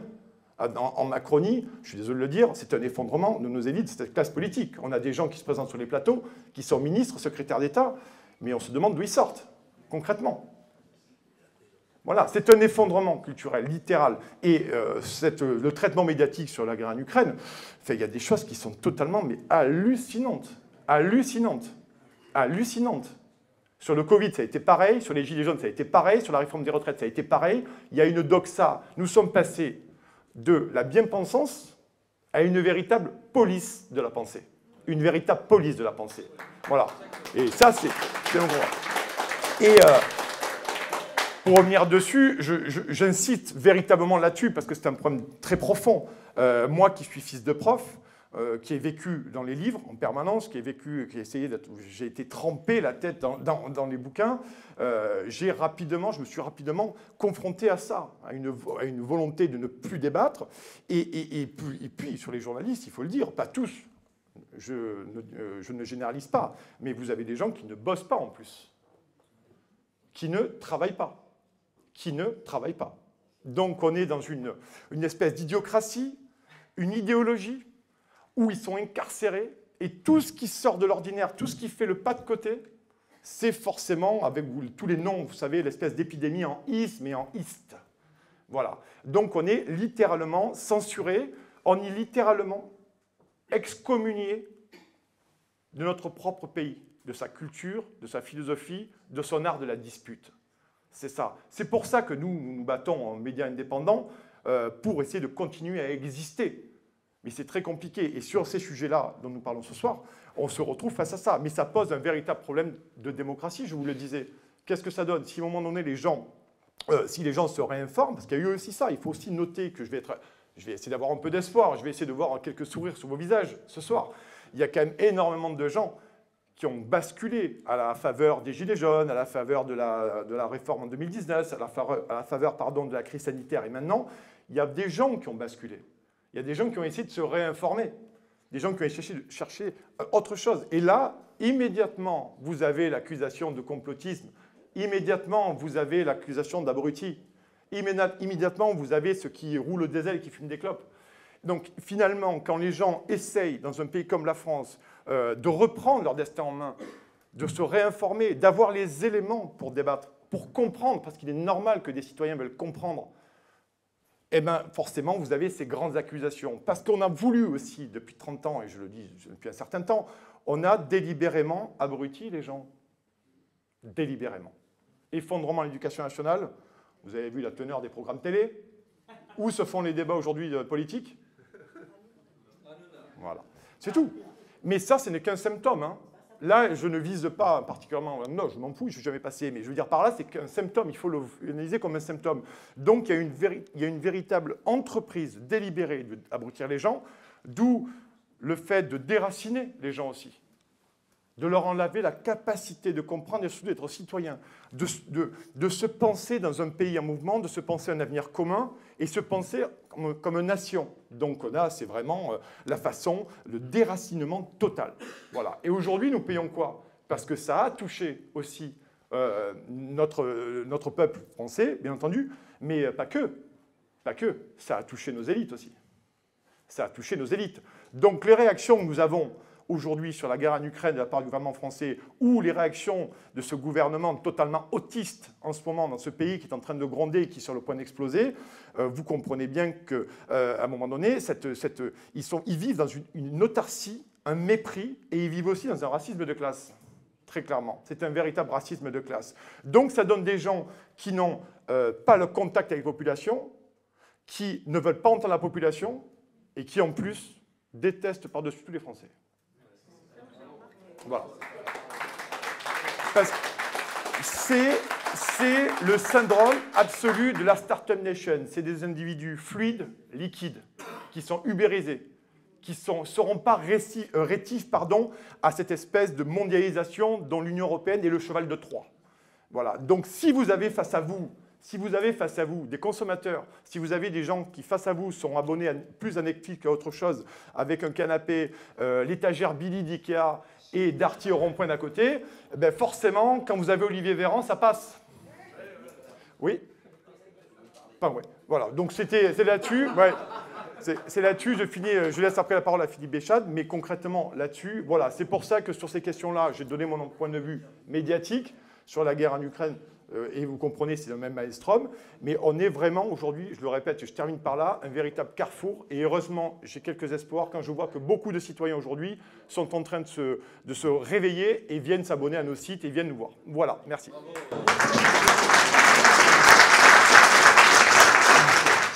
en, Macronie, je suis désolé de le dire, c'est un effondrement de nos élites, cette classe politique. On a des gens qui se présentent sur les plateaux, qui sont ministres, secrétaires d'État, mais on se demande d'où ils sortent, concrètement. Voilà, c'est un effondrement culturel, littéral. Et euh, le traitement médiatique sur la guerre en Ukraine, il y a des choses qui sont totalement mais hallucinantes. Hallucinantes. Hallucinantes. Sur le Covid, ça a été pareil. Sur les Gilets jaunes, ça a été pareil. Sur la réforme des retraites, ça a été pareil. Il y a une doxa. Nous sommes passés de la bien-pensance à une véritable police de la pensée. Une véritable police de la pensée. Voilà. Et ça, c'est un gros. Et euh, pour revenir dessus, j'incite véritablement là-dessus, parce que c'est un problème très profond. Euh, moi qui suis fils de prof, euh, qui ai vécu dans les livres en permanence, qui ai vécu, qui a essayé d'être, j'ai été trempé la tête dans, les bouquins. Euh, j'ai rapidement, je me suis rapidement confronté à ça, à une, volonté de ne plus débattre. Et, puis, sur les journalistes, il faut le dire, pas tous. Je ne, euh, je ne généralise pas, mais vous avez des gens qui ne bossent pas en plus, qui ne travaillent pas, qui ne travaillent pas. Donc on est dans une, une espèce d'idiocratie, une idéologie où ils sont incarcérés, et tout ce qui sort de l'ordinaire, tout ce qui fait le pas de côté, c'est forcément, avec tous les noms, vous savez, l'espèce d'épidémie en isme et en iste. Voilà. Donc on est littéralement censuré, on est littéralement excommunié de notre propre pays, de sa culture, de sa philosophie, de son art de la dispute. C'est ça. C'est pour ça que nous, nous nous battons en médias indépendants euh, pour essayer de continuer à exister. Mais c'est très compliqué. Et sur ces sujets-là dont nous parlons ce soir, on se retrouve face à ça. Mais ça pose un véritable problème de démocratie, je vous le disais. Qu'est-ce que ça donne Si à un moment donné, les gens, euh, si les gens se réinforment, parce qu'il y a eu aussi ça, il faut aussi noter que je vais, essayer d'avoir un peu d'espoir, je vais essayer de voir quelques sourires sur vos visages ce soir. Il y a quand même énormément de gens qui ont basculé à la faveur des Gilets jaunes, à la faveur de la, de la réforme en 2019, à la faveur, à la faveur pardon, de la crise sanitaire. Et maintenant, il y a des gens qui ont basculé. Il y a des gens qui ont essayé de se réinformer, des gens qui ont essayé de chercher euh, autre chose. Et là, immédiatement, vous avez l'accusation de complotisme, immédiatement, vous avez l'accusation d'abruti, immédiatement, vous avez ceux qui roulent des ailes et qui fument des clopes. Donc finalement, quand les gens essayent, dans un pays comme la France, euh, de reprendre leur destin en main, de se réinformer, d'avoir les éléments pour débattre, pour comprendre, parce qu'il est normal que des citoyens veulent comprendre, eh bien forcément, vous avez ces grandes accusations. Parce qu'on a voulu aussi, depuis 30 ans, et je le dis depuis un certain temps, on a délibérément abruti les gens. Délibérément. Effondrement de l'éducation nationale, vous avez vu la teneur des programmes télé, où se font les débats aujourd'hui politiques? Voilà. C'est tout. Mais ça, ce n'est qu'un symptôme. Hein. Là, je ne vise pas particulièrement, non, je m'en fous, je ne suis jamais passé, mais je veux dire par là, c'est qu'un symptôme, il faut l'analyser comme un symptôme. Donc, il y, a une véritable entreprise délibérée d'abrutir les gens, d'où le fait de déraciner les gens aussi de leur enlever la capacité de comprendre et surtout d'être citoyen, de, de, se penser dans un pays en mouvement, de se penser un avenir commun et se penser comme, une nation. Donc là, c'est vraiment euh, la façon, le déracinement total. Voilà. Et aujourd'hui, nous payons quoi? Parce que ça a touché aussi euh, notre, notre peuple français, bien entendu, mais pas que. Pas que. Ça a touché nos élites aussi. Ça a touché nos élites. Donc les réactions que nous avons aujourd'hui sur la guerre en Ukraine de la part du gouvernement français ou les réactions de ce gouvernement totalement autiste en ce moment dans ce pays qui est en train de gronder et qui est sur le point d'exploser, euh, vous comprenez bien qu'à euh, un moment donné, ils, vivent dans une, autarcie, un mépris et ils vivent aussi dans un racisme de classe. Très clairement. C'est un véritable racisme de classe. Donc ça donne des gens qui n'ont euh, pas le contact avec la population, qui ne veulent pas entendre la population et qui en plus détestent par-dessus tous les Français. Voilà. Parce que c'est le syndrome absolu de la Startup Nation. C'est des individus fluides, liquides, qui sont ubérisés, qui ne seront pas euh, rétifs pardon, à cette espèce de mondialisation dont l'Union européenne est le cheval de Troie. Voilà. Donc si vous avez face à vous si vous avez face à vous des consommateurs, si vous avez des gens qui face à vous sont abonnés plus à Netflix qu'à autre chose, avec un canapé, euh, l'étagère Billy d'Ikea et Darty au rond-point d'à côté, eh ben forcément, quand vous avez Olivier Véran, ça passe. Oui Enfin, ouais. Voilà, donc c'était, là-dessus. C'est là-dessus, je finis, je laisse après la parole à Philippe Béchade, mais concrètement là-dessus, voilà, c'est pour ça que sur ces questions-là, j'ai donné mon point de vue médiatique sur la guerre en Ukraine, euh, et vous comprenez, c'est le même maelstrom, mais on est vraiment aujourd'hui, je le répète, je termine par là, un véritable carrefour, et heureusement, j'ai quelques espoirs quand je vois que beaucoup de citoyens aujourd'hui sont en train de se, de se réveiller et viennent s'abonner à nos sites et viennent nous voir. Voilà, merci.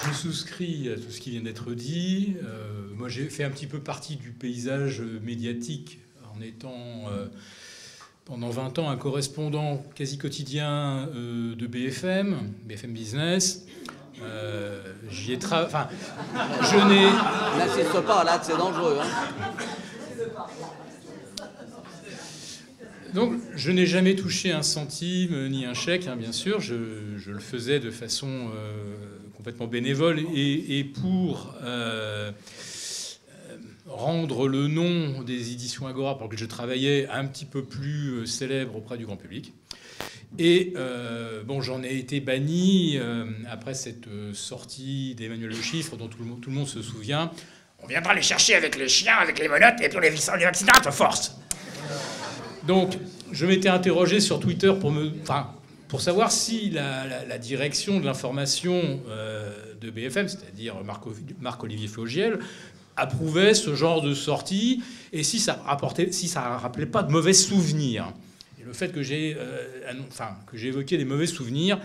Je souscris à tout ce qui vient d'être dit. Euh, moi, j'ai fait un petit peu partie du paysage médiatique en étant... Euh, pendant 20 ans un correspondant quasi quotidien euh, de BFM, BFM Business. Euh, J'y ai travaillé. Enfin, je n'ai. N'insiste pas, là, c'est dangereux. Hein. Donc, je n'ai jamais touché un centime ni un chèque, hein, bien sûr. Je, je, le faisais de façon euh, complètement bénévole et, et pour. Rendre le nom des éditions Agora pour lequel je travaillais un petit peu plus euh, célèbre auprès du grand public. Et euh, bon, j'en ai été banni euh, après cette sortie d'Emmanuel Le Chiffre, dont tout le, monde, tout le, monde, se souvient. On viendra les chercher avec les chiens, avec les menottes, et puis on les, les vaccinera force. Donc, je m'étais interrogé sur Twitter pour me, enfin, pour savoir si la, direction de l'information de BFM, c'est-à-dire Marc-Olivier Flogiel, approuvait ce genre de sortie et si ça rapportait, si ça rappelait pas de mauvais souvenirs. Et le fait que j'ai, enfin, que j'ai évoqué des mauvais souvenirs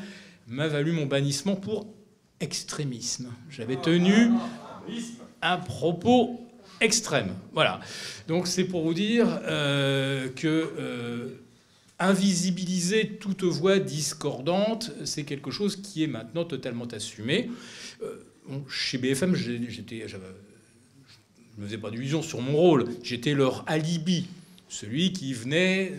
m'a valu mon bannissement pour extrémisme. J'avais tenu un propos extrême. Voilà. Donc c'est pour vous dire euh, que euh, invisibiliser toute voix discordante, c'est quelque chose qui est maintenant totalement assumé. Euh, chez BFM, j'étais, je ne faisais pas d'illusions sur mon rôle. J'étais leur alibi, celui qui venait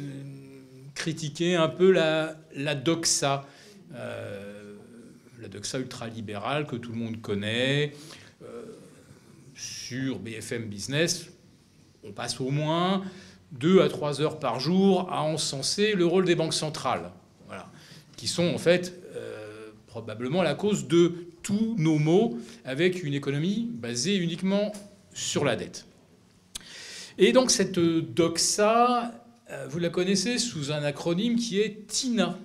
critiquer un peu la, la doxa la doxa ultralibérale que tout le monde connaît. Euh, sur BFM Business, on passe au moins deux à trois heures par jour à encenser le rôle des banques centrales, qui sont en fait euh, probablement la cause de tous nos maux avec une économie basée uniquement sur la dette. Et donc cette doxa, euh, vous la connaissez sous un acronyme qui est TINA.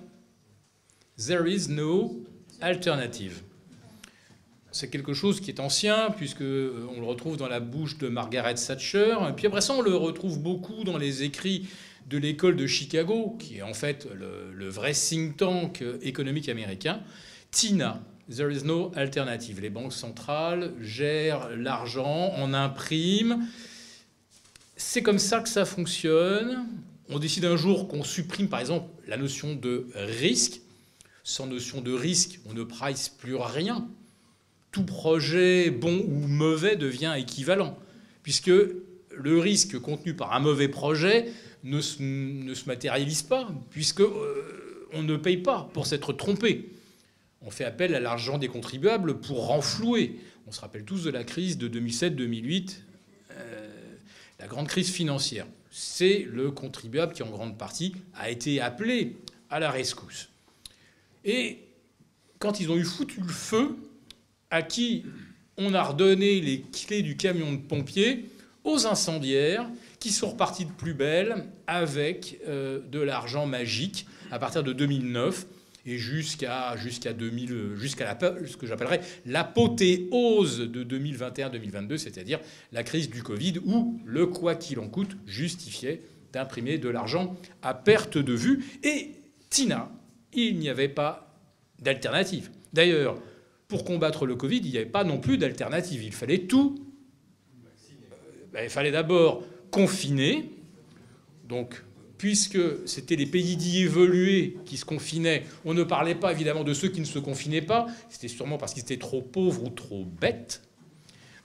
There is no alternative. C'est quelque chose qui est ancien, puisque euh, on le retrouve dans la bouche de Margaret Thatcher. Et puis après ça, on le retrouve beaucoup dans les écrits de l'école de Chicago, qui est en fait le, vrai think tank économique américain. TINA, There is no alternative. Les banques centrales gèrent l'argent, en impriment. C'est comme ça que ça fonctionne. On décide un jour qu'on supprime, par exemple, la notion de risque sans notion de risque, on ne price plus rien. Tout projet, bon ou mauvais, devient équivalent, puisque le risque contenu par un mauvais projet ne se, matérialise pas, puisque euh, on ne paye pas pour s'être trompé. On fait appel à l'argent des contribuables pour renflouer. On se rappelle tous de la crise de 2007-2008, euh, la grande crise financière. C'est le contribuable qui, en grande partie, a été appelé à la rescousse. Et quand ils ont eu foutu le feu, à qui on a redonné les clés du camion de pompiers aux incendiaires qui sont repartis de plus belle avec euh, de l'argent magique à partir de 2009 et jusqu'à jusqu'à 2000 jusqu'à ce que j'appellerais l'apothéose de 2021-2022, c'est-à-dire la crise du Covid où le quoi qu'il en coûte justifiait d'imprimer de l'argent à perte de vue et Tina il n'y avait pas d'alternative. D'ailleurs, pour combattre le Covid, il n'y avait pas non plus d'alternative. Il fallait tout. Ben, il fallait d'abord confiner. Donc, puisque c'était les pays dits évolués qui se confinaient, on ne parlait pas évidemment de ceux qui ne se confinaient pas. C'était sûrement parce qu'ils étaient trop pauvres ou trop bêtes.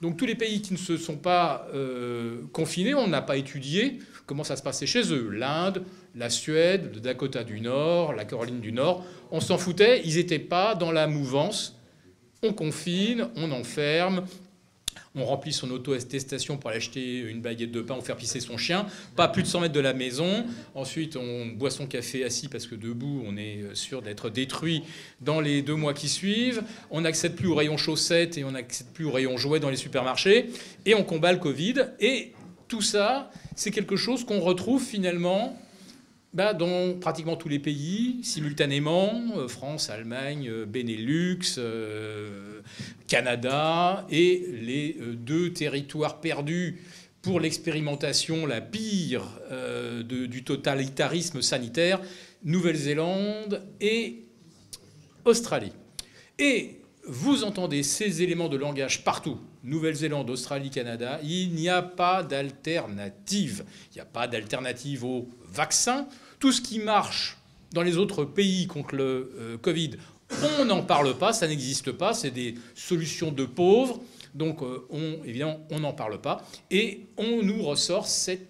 Donc tous les pays qui ne se sont pas euh, confinés, on n'a pas étudié comment ça se passait chez eux. L'Inde, la Suède, le Dakota du Nord, la Caroline du Nord, on s'en foutait, ils n'étaient pas dans la mouvance. On confine, on enferme, on remplit son auto-attestation pour aller acheter une baguette de pain ou faire pisser son chien, pas plus de 100 mètres de la maison. Ensuite, on boit son café assis parce que debout, on est sûr d'être détruit dans les deux mois qui suivent. On n'accède plus aux rayons chaussettes et on n'accède plus aux rayons jouets dans les supermarchés. Et on combat le Covid. Et tout ça, c'est quelque chose qu'on retrouve finalement bah, dans pratiquement tous les pays, simultanément, euh, France, Allemagne, euh, Benelux, euh, Canada, et les deux territoires perdus pour l'expérimentation la pire du totalitarisme sanitaire, Nouvelle-Zélande et Australie. Et vous entendez ces éléments de langage partout, Nouvelle-Zélande, Australie, Canada, il n'y a pas d'alternative. Il n'y a pas d'alternative au vaccin. Tout ce qui marche dans les autres pays contre le euh, Covid, on n'en parle pas, ça n'existe pas, c'est des solutions de pauvres. Donc, euh, on, évidemment, on n'en parle pas. Et on nous ressort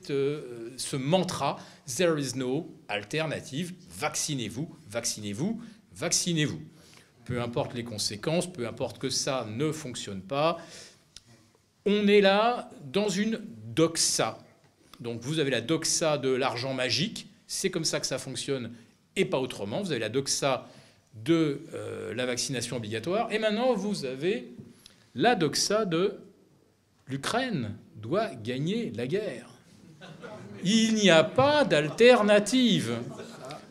euh, ce mantra There is no alternative. Vaccinez-vous, vaccinez-vous, vaccinez-vous. Peu importe les conséquences, peu importe que ça ne fonctionne pas, on est là dans une doxa. Donc vous avez la doxa de l'argent magique, c'est comme ça que ça fonctionne et pas autrement. Vous avez la doxa de euh, la vaccination obligatoire. Et maintenant, vous avez la doxa de l'Ukraine doit gagner la guerre. Il n'y a pas d'alternative.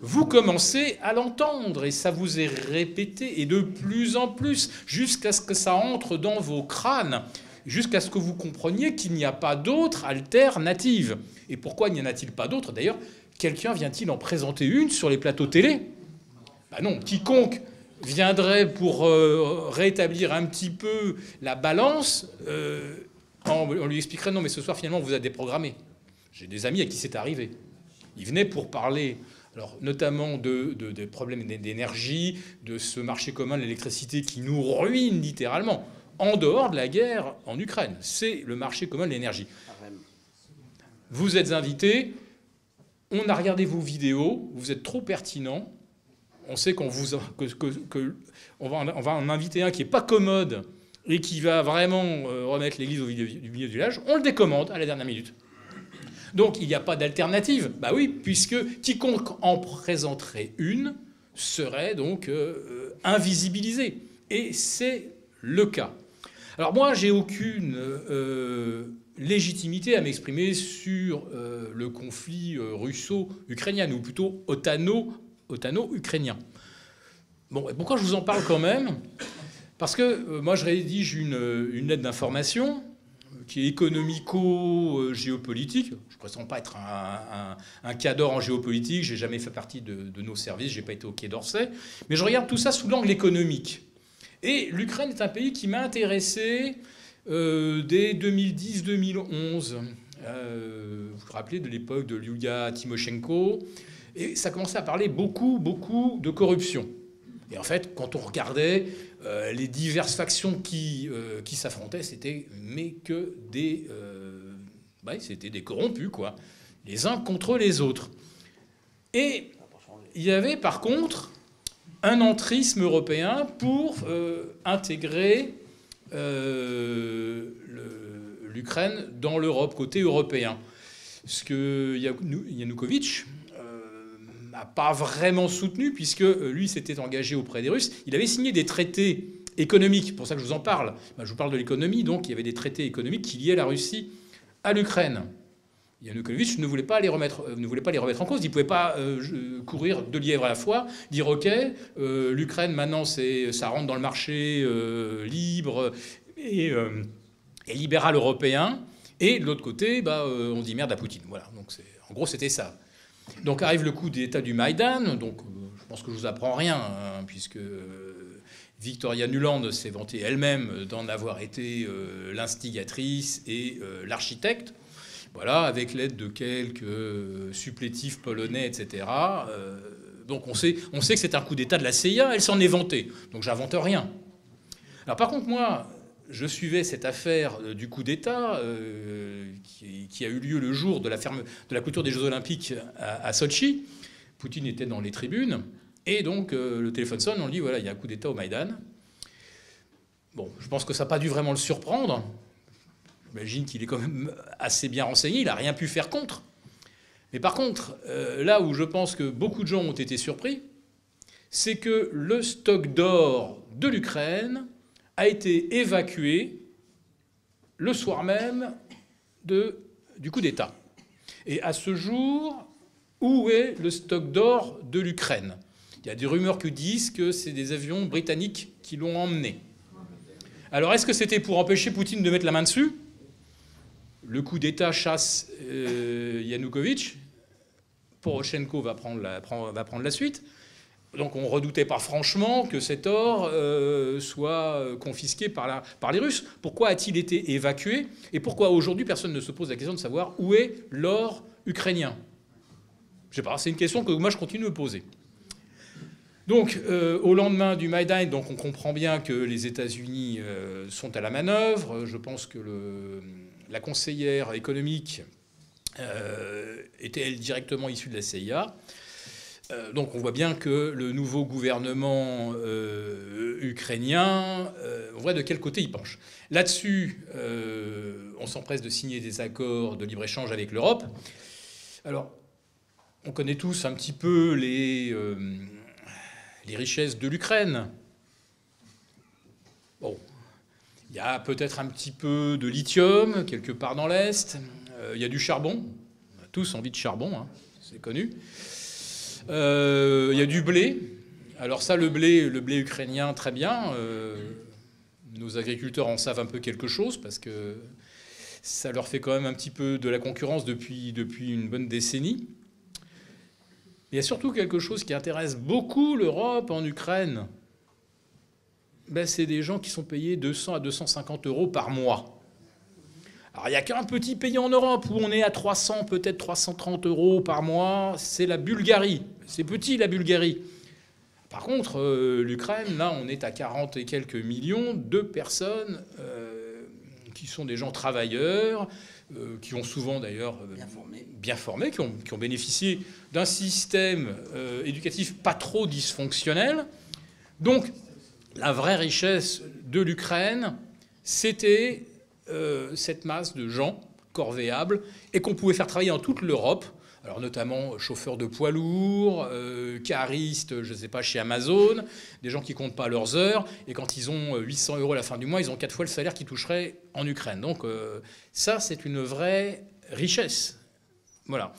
vous commencez à l'entendre et ça vous est répété et de plus en plus jusqu'à ce que ça entre dans vos crânes, jusqu'à ce que vous compreniez qu'il n'y a pas d'autre alternative. Et pourquoi n'y en a-t-il pas d'autre? D'ailleurs, quelqu'un vient-il en présenter une sur les plateaux télé? Ben non, quiconque viendrait pour euh, rétablir un petit peu la balance, euh, on, lui expliquerait non, mais ce soir finalement vous êtes déprogrammé. J'ai des amis à qui c'est arrivé. Ils venaient pour parler, alors notamment de, des problèmes d'énergie, de ce marché commun de l'électricité qui nous ruine littéralement, en dehors de la guerre en Ukraine. C'est le marché commun de l'énergie. Vous êtes invités, on a regardé vos vidéos, vous êtes trop pertinents, on sait qu'on vous va en inviter un qui n'est pas commode et qui va vraiment euh, remettre l'église au milieu du village, on le décommande à la dernière minute. Donc il n'y a pas d'alternative. Bah oui, puisque quiconque en présenterait une serait donc euh, euh, invisibilisé. Et c'est le cas. Alors moi, j'ai aucune légitimité à m'exprimer sur le conflit russo-ukrainien, ou plutôt otano otano-ukrainien. Bon, pourquoi je vous en parle quand même? Parce que euh, moi, je rédige une, lettre d'information qui est économico-géopolitique. Je ne prétends pas être un, un, en géopolitique, j'ai jamais fait partie de, nos services, j'ai pas été au Quai d'Orsay, mais je regarde tout ça sous l'angle économique. Et l'Ukraine est un pays qui m'a intéressé euh, dès 2010-2011. Euh, vous vous rappelez de l'époque de Yulia Timoshenko et ça commençait à parler beaucoup, beaucoup de corruption. Et en fait, quand on regardait euh, les diverses factions qui, qui s'affrontaient, c'était mais que des, c'était des corrompus, quoi, les uns contre les autres. Et il y avait par contre un entrisme européen pour intégrer l'Ukraine dans l'Europe, côté européen. Ce que Yanukovych, n'a pas vraiment soutenu, puisque euh, lui s'était engagé auprès des Russes. Il avait signé des traités économiques, pour ça que je vous en parle. je vous parle de l'économie, donc il y avait des traités économiques qui liaient la Russie à l'Ukraine. Yanukovych ne voulait pas les remettre, euh, ne voulait pas les remettre en cause. Il ne pouvait pas euh, courir deux lièvres à la fois, dire OK, l'Ukraine maintenant ça rentre dans le marché libre et, libéral européen, et de l'autre côté, bah, on dit merde à Poutine. Voilà. Donc en gros c'était ça. Donc arrive le coup d'État du Maïdan, donc euh, je pense que je vous apprends rien, hein, puisque euh, Victoria Nuland s'est vantée elle-même d'en avoir été euh, l'instigatrice et l'architecte. Voilà, avec l'aide de quelques supplétifs polonais, etc. donc on sait, on sait que c'est un coup d'État de la CIA, elle s'en est vantée. Donc j'invente rien. Alors par contre, moi, je suivais cette affaire euh, du coup d'État euh, qui, a eu lieu le jour de la, ferme, de la clôture des Jeux Olympiques à, Sochi. Poutine était dans les tribunes. Et donc, euh, le téléphone sonne, on dit voilà, il y a un coup d'État au Maïdan. Bon, je pense que ça n'a pas dû vraiment le surprendre. J'imagine qu'il est quand même assez bien renseigné, il n'a rien pu faire contre. Mais par contre, là où je pense que beaucoup de gens ont été surpris, c'est que le stock d'or de l'Ukraine a été évacué le soir même du coup d'État. Et à ce jour, où est le stock d'or de l'Ukraine? Il y a des rumeurs qui disent que c'est des avions britanniques qui l'ont emmené. Alors est-ce que c'était pour empêcher Poutine de mettre la main dessus? Le coup d'État chasse euh, Yanukovych. Poroshenko va prendre la, suite. Donc on redoutait pas franchement que cet or euh, soit euh, confisqué par, les Russes. Pourquoi a-t-il été évacué Et pourquoi aujourd'hui personne ne se pose la question de savoir où est l'or ukrainien? Je sais pas, c'est une question que moi je continue de me poser. Donc, au lendemain du Maïdan, donc on comprend bien que les États-Unis sont à la manœuvre. Je pense que le, la conseillère économique était elle directement issue de la CIA. Euh, donc on voit bien que le nouveau gouvernement euh, ukrainien, euh, on voit de quel côté il penche. Là-dessus, on s'empresse de signer des accords de libre-échange avec l'Europe. Alors, on connaît tous un petit peu les, les richesses de l'Ukraine. Bon, il y a peut-être un petit peu de lithium quelque part dans l'Est. il y a du charbon. On a tous envie de charbon, hein, c'est connu. Euh, il y a du blé. Alors ça, le blé, le blé ukrainien, très bien. nos agriculteurs en savent un peu quelque chose parce que ça leur fait quand même un petit peu de la concurrence depuis, depuis une bonne décennie. Il y a surtout quelque chose qui intéresse beaucoup l'Europe en Ukraine. Ben, c'est des gens qui sont payés 200 à 250 euros par mois. Alors il n'y a qu'un petit pays en Europe où on est à 300, peut-être 330 euros par mois, c'est la Bulgarie. C'est petit la Bulgarie. Par contre, euh, l'Ukraine, là, on est à 40 et quelques millions de personnes euh, qui sont des gens travailleurs, euh, qui ont souvent d'ailleurs bien formés, qui, ont, qui, ont, bénéficié d'un système éducatif pas trop dysfonctionnel. Donc, la vraie richesse de l'Ukraine, c'était euh, cette masse de gens corvéables et qu'on pouvait faire travailler en toute l'Europe. Alors notamment chauffeurs de poids lourds, euh, caristes, je ne sais pas, chez Amazon, des gens qui comptent pas leurs heures, et quand ils ont 800 euros à la fin du mois, ils ont quatre fois le salaire qu'ils toucheraient en Ukraine. Donc euh, ça, c'est une vraie richesse. Voilà.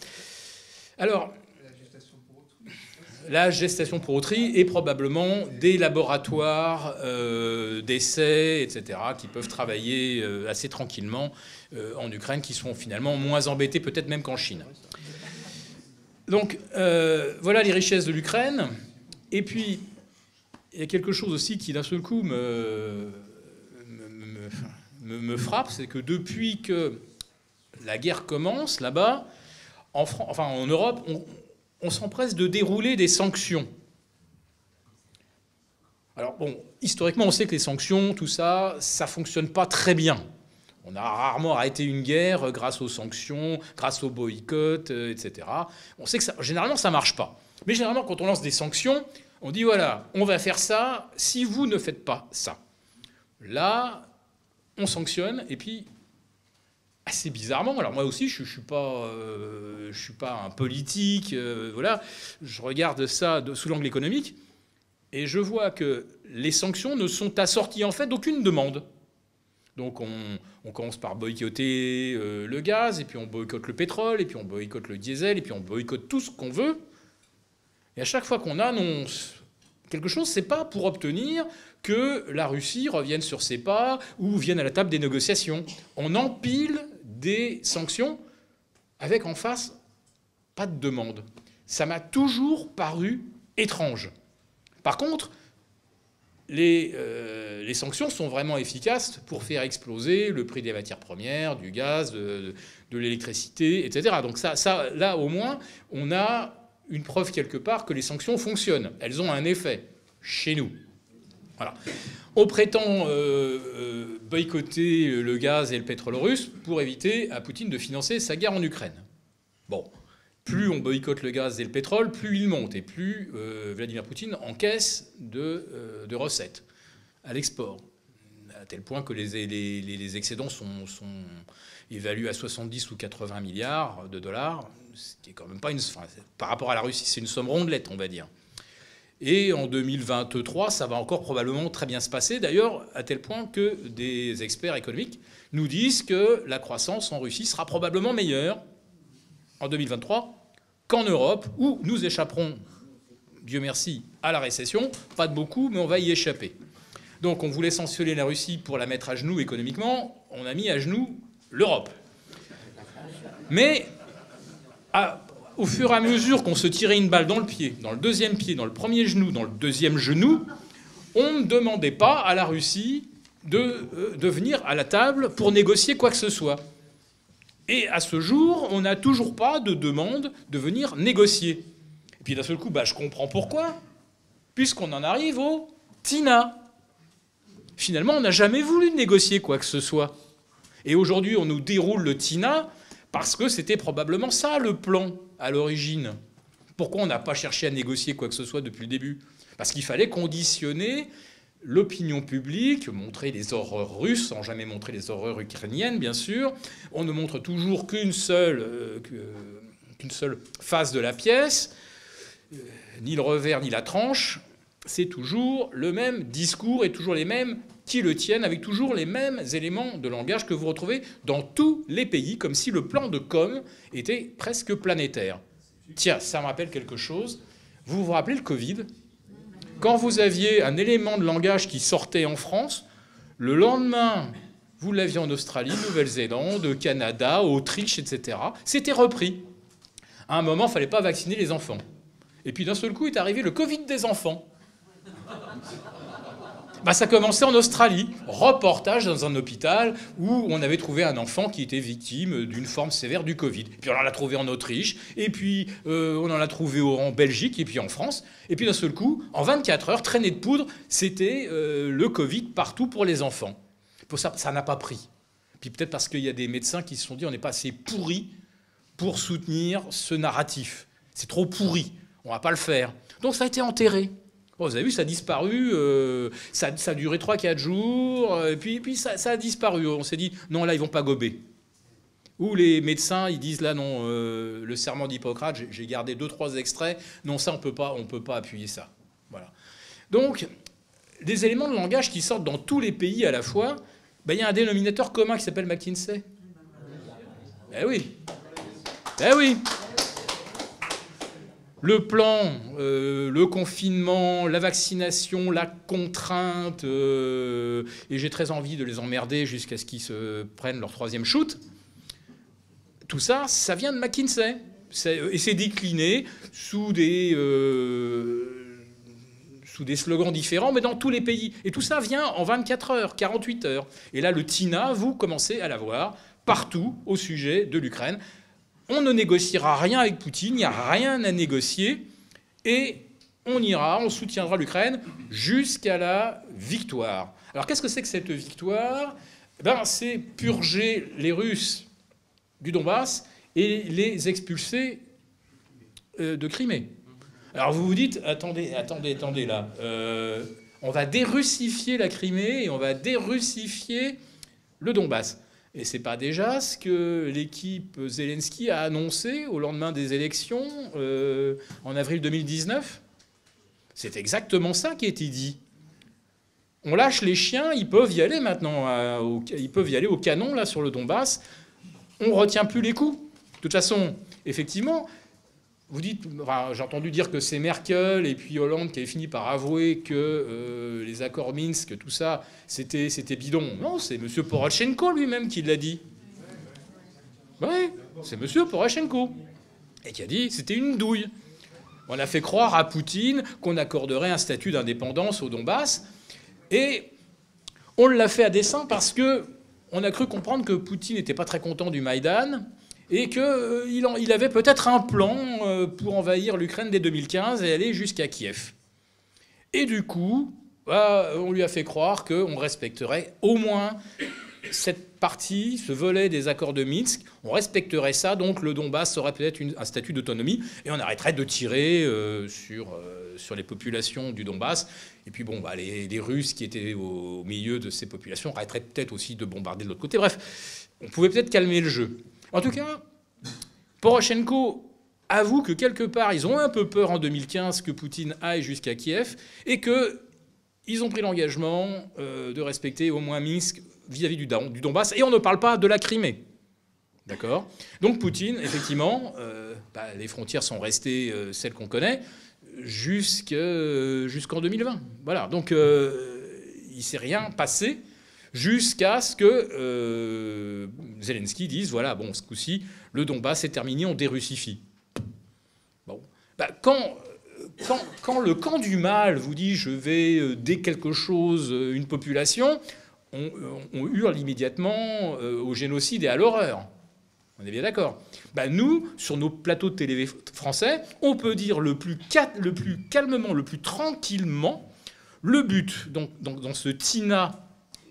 Alors, la gestation pour autrui et probablement des laboratoires euh, d'essais, etc., qui peuvent travailler euh, assez tranquillement euh, en Ukraine, qui sont finalement moins embêtés peut-être même qu'en Chine. Donc voilà les richesses de l'Ukraine. Et puis, il y a quelque chose aussi qui d'un seul coup me, me, frappe, c'est que depuis que la guerre commence là-bas, en, enfin, en Europe, on, on s'empresse de dérouler des sanctions. Alors bon, historiquement, on sait que les sanctions, tout ça, ça fonctionne pas très bien. On a rarement arrêté une guerre grâce aux sanctions, grâce au boycott, euh, etc. On sait que ça, généralement, ça marche pas. Mais généralement, quand on lance des sanctions, on dit voilà, on va faire ça si vous ne faites pas ça. Là, on sanctionne et puis assez bizarrement, alors moi aussi je ne suis, pas, euh, je suis pas un politique, euh, voilà, je regarde ça sous l'angle économique, et je vois que les sanctions ne sont assorties en fait d'aucune demande. Donc on, commence par boycotter euh, le gaz, et puis on boycotte le pétrole, et puis on boycotte le diesel, et puis on boycotte tout ce qu'on veut. Et à chaque fois qu'on annonce quelque chose, c'est pas pour obtenir que la Russie revienne sur ses pas ou vienne à la table des négociations. On empile des sanctions avec en face pas de demande. Ça m'a toujours paru étrange. Par contre, les, euh, sanctions sont vraiment efficaces pour faire exploser le prix des matières premières, du gaz, de, l'électricité, etc. Donc ça, là, au moins, on a une preuve quelque part que les sanctions fonctionnent. Elles ont un effet chez nous. On prétend euh, euh, boycotter le gaz et le pétrole russe pour éviter à Poutine de financer sa guerre en Ukraine. Bon, plus on boycotte le gaz et le pétrole, plus il monte et plus euh, Vladimir Poutine encaisse de, recettes à l'export. À tel point que les, excédents sont, évalués à 70 ou 80 milliards de dollars, ce qui est quand même pas une. par rapport à la Russie, c'est une somme rondelette, on va dire. Et en 2023, ça va encore probablement très bien se passer, d'ailleurs, à tel point que des experts économiques nous disent que la croissance en Russie sera probablement meilleure en 2023 qu'en Europe, où nous échapperons, Dieu merci, à la récession. Pas de beaucoup, mais on va y échapper. Donc on voulait sanctionner la Russie pour la mettre à genoux économiquement, on a mis à genoux l'Europe. Mais au fur et à mesure qu'on se tirait une balle dans le pied, dans le deuxième pied, dans le premier genou, dans le deuxième genou, on ne demandait pas à la Russie de, euh, de venir à la table pour négocier quoi que ce soit. Et à ce jour, on n'a toujours pas de demande de venir négocier. Et puis d'un seul coup, bah, je comprends pourquoi, puisqu'on en arrive au TINA. Finalement, on n'a jamais voulu négocier quoi que ce soit. Et aujourd'hui, on nous déroule le TINA parce que c'était probablement ça le plan à l'origine. Pourquoi on n'a pas cherché à négocier quoi que ce soit depuis le début? Parce qu'il fallait conditionner l'opinion publique, montrer les horreurs russes, sans jamais montrer les horreurs ukrainiennes, bien sûr. On ne montre toujours qu'une seule, euh, face de la pièce, euh, ni le revers ni la tranche. C'est toujours le même discours et toujours les mêmes qui le tiennent avec toujours les mêmes éléments de langage que vous retrouvez dans tous les pays, comme si le plan de com était presque planétaire. Tiens, ça me rappelle quelque chose. Vous vous rappelez le Covid? Quand vous aviez un élément de langage qui sortait en France, le lendemain, vous l'aviez en Australie, Nouvelle-Zélande, Canada, Autriche, etc. C'était repris. À un moment, il ne fallait pas vacciner les enfants. Et puis d'un seul coup est arrivé le Covid des enfants. Bah, ça commençait en Australie. Reportage dans un hôpital où on avait trouvé un enfant qui était victime d'une forme sévère du Covid. Puis on en a trouvé en Autriche, et puis euh, on en a trouvé en Belgique, et puis en France. Et puis d'un seul coup, en 24 heures, traînée de poudre, c'était euh, le Covid partout pour les enfants. Pour ça, ça n'a pas pris. Puis peut-être parce qu'il y a des médecins qui se sont dit on n'est pas assez pourri pour soutenir ce narratif. C'est trop pourri, on ne va pas le faire. Donc ça a été enterré. Vous avez vu, ça a disparu, euh, ça, a duré 3-4 jours, euh, et puis, puis ça, a disparu. On s'est dit, non, là, ils vont pas gober. Ou les médecins, ils disent, là, non, euh, le serment d'Hippocrate, j'ai gardé 2-3 extraits, non, ça, on peut pas, on peut pas appuyer ça. Voilà. Donc, des éléments de langage qui sortent dans tous les pays à la fois, ben, il y a un dénominateur commun qui s'appelle McKinsey. Eh oui. Eh oui. Le plan, euh, le confinement, la vaccination, la contrainte, euh, et j'ai très envie de les emmerder jusqu'à ce qu'ils se prennent leur troisième shoot. Tout ça, ça vient de McKinsey. Et c'est décliné sous des, euh, sous des slogans différents, mais dans tous les pays. Et tout ça vient en 24 heures, 48 heures. Et là, le TINA, vous commencez à l'avoir partout au sujet de l'Ukraine on ne négociera rien avec Poutine, il n'y a rien à négocier, et on ira, on soutiendra l'Ukraine jusqu'à la victoire. Alors qu'est-ce que c'est que cette victoire? Ben, C'est purger les Russes du Donbass et les expulser euh, de Crimée. Alors vous vous dites, attendez, attendez, attendez là, euh, on va dérussifier la Crimée et on va dérussifier le Donbass. Et c'est pas déjà ce que l'équipe Zelensky a annoncé au lendemain des élections euh, en avril 2019 C'est exactement ça qui a été dit. On lâche les chiens, ils peuvent y aller maintenant, au, ils peuvent y aller au canon là sur le Donbass. On retient plus les coups. De toute façon, effectivement, vous dites, j'ai entendu dire que c'est Merkel et puis Hollande qui avait fini par avouer que euh, les accords Minsk, tout ça, c'était, bidon. Non, c'est M. Poroshenko lui-même qui l'a dit. Oui, c'est M. Poroshenko. Et qui a dit c'était une douille. On a fait croire à Poutine qu'on accorderait un statut d'indépendance au Donbass. Et on l'a fait à dessein parce que on a cru comprendre que Poutine n'était pas très content du Maïdan et qu'il euh, il avait peut-être un plan euh, pour envahir l'Ukraine dès 2015 et aller jusqu'à Kiev. Et du coup, bah, on lui a fait croire qu'on respecterait au moins cette partie, ce volet des accords de Minsk, on respecterait ça, donc le Donbass aurait peut-être un statut d'autonomie, et on arrêterait de tirer euh, sur, les populations du Donbass. Et puis bon, bah, les, les, Russes qui étaient au milieu de ces populations arrêteraient peut-être aussi de bombarder de l'autre côté. Bref, on pouvait peut-être calmer le jeu. En tout cas, Poroshenko avoue que quelque part, ils ont un peu peur en 2015 que Poutine aille jusqu'à Kiev et qu'ils ont pris l'engagement euh, de respecter au moins Minsk vis-à-vis du, Donbass. Et on ne parle pas de la Crimée. D'accord? Donc Poutine, effectivement, euh, bah, les frontières sont restées euh, celles qu'on connaît jusqu'en 2020. Voilà. Donc il ne s'est rien passé jusqu'à ce que euh, Zelensky dise voilà, bon, ce coup-ci, le Donbass est terminé, on dérussifie. Bon. Bah, quand, quand, le camp du mal vous dit je vais euh, dès quelque chose euh, une population, on, hurle immédiatement au génocide et à l'horreur. On est bien d'accord. Bah, nous, sur nos plateaux de télé français, on peut dire le plus, le plus calmement, le plus tranquillement, le but donc, dans ce TINA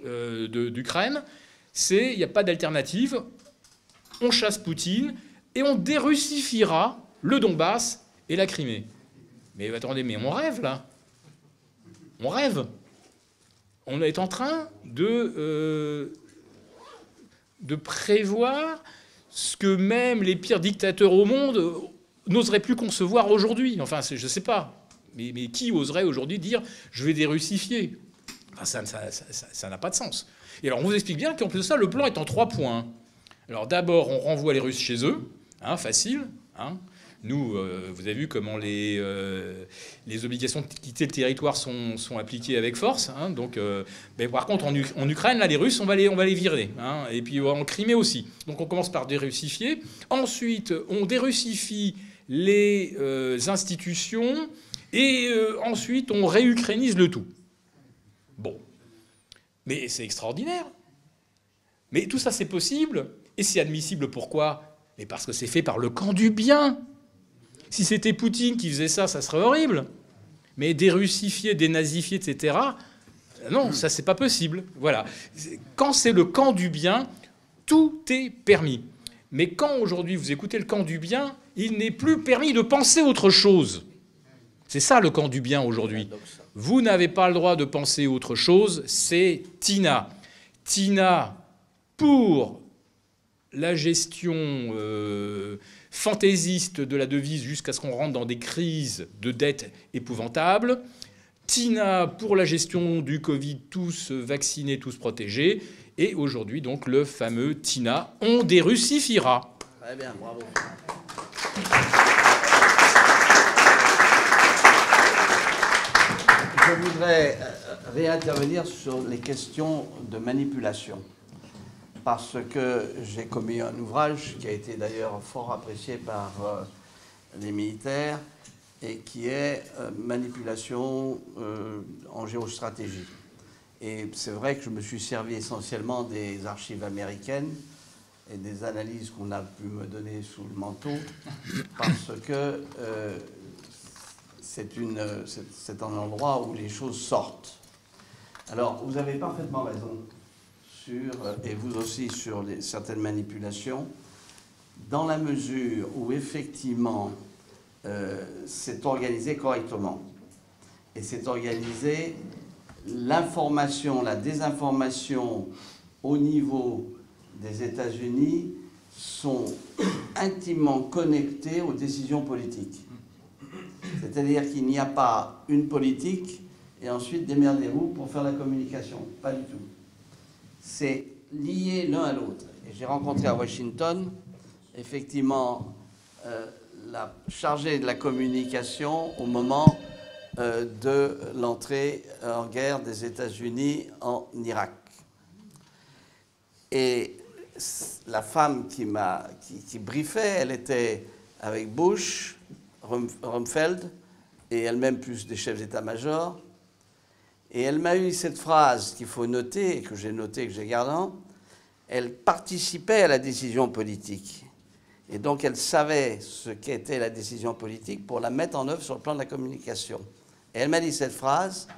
euh, d'Ukraine, c'est il n'y a pas d'alternative, on chasse Poutine et on dérussifiera le Donbass et la Crimée. Mais attendez, mais on rêve là. On rêve. On est en train de, euh, de prévoir ce que même les pires dictateurs au monde n'oseraient plus concevoir aujourd'hui. Enfin, je ne sais pas. Mais, mais qui oserait aujourd'hui dire je vais dérussifier? Ça n'a pas de sens. Et alors on vous explique bien qu'en plus de ça, le plan est en trois points. Alors d'abord, on renvoie les Russes chez eux, hein, facile. Hein. Nous, vous avez vu comment les, les obligations de quitter le territoire sont, appliquées avec force. Hein. donc, mais par contre, en, Ukraine, là, les Russes, on va les, virer. Hein. et puis en Crimée aussi. Donc on commence par dérussifier. Ensuite, on dérussifie les institutions. Et ensuite, on réukrainise le tout. Bon. Mais c'est extraordinaire. Mais tout ça, c'est possible. Et c'est admissible pourquoi? Mais parce que c'est fait par le camp du bien. Si c'était Poutine qui faisait ça, ça serait horrible. Mais dérussifier, dénazifier, etc., non, ça, c'est pas possible. Voilà. Quand c'est le camp du bien, tout est permis. Mais quand aujourd'hui vous écoutez le camp du bien, il n'est plus permis de penser autre chose. C'est ça le camp du bien aujourd'hui. Vous n'avez pas le droit de penser autre chose, c'est Tina. Tina, pour la gestion euh, fantaisiste de la devise jusqu'à ce qu'on rentre dans des crises de dette épouvantables. Tina pour la gestion du Covid, tous vaccinés, tous protégés. Et aujourd'hui, donc, le fameux Tina, on dérussifiera. Je voudrais euh, réintervenir sur les questions de manipulation parce que j'ai commis un ouvrage qui a été d'ailleurs fort apprécié par euh, les militaires et qui est euh, manipulation en géostratégie. Et c'est vrai que je me suis servi essentiellement des archives américaines et des analyses qu'on a pu me donner sous le manteau, parce que c'est un endroit où les choses sortent. Alors, vous avez parfaitement raison sur, euh, et vous aussi sur certaines manipulations, dans la mesure où effectivement euh, c'est organisé correctement. Et c'est organisé l'information, la désinformation au niveau des États-Unis sont intimement connectés aux décisions politiques. C'est-à-dire qu'il n'y a pas une politique et ensuite démerdez-vous pour faire la communication. Pas du tout c'est lié l'un à l'autre. Et j'ai rencontré à Washington, effectivement, euh, la chargée de la communication au moment euh, de l'entrée en guerre des États-Unis en Irak. Et la femme qui m'a qui, qui, briefait, elle était avec Bush, Rumfeld et elle-même plus des chefs d'état-major. Et elle m'a eu cette phrase qu'il faut noter, et que j'ai noté, que j'ai gardé. Elle participait à la décision politique. Et donc elle savait ce qu'était la décision politique pour la mettre en œuvre sur le plan de la communication. Et elle m'a dit cette phrase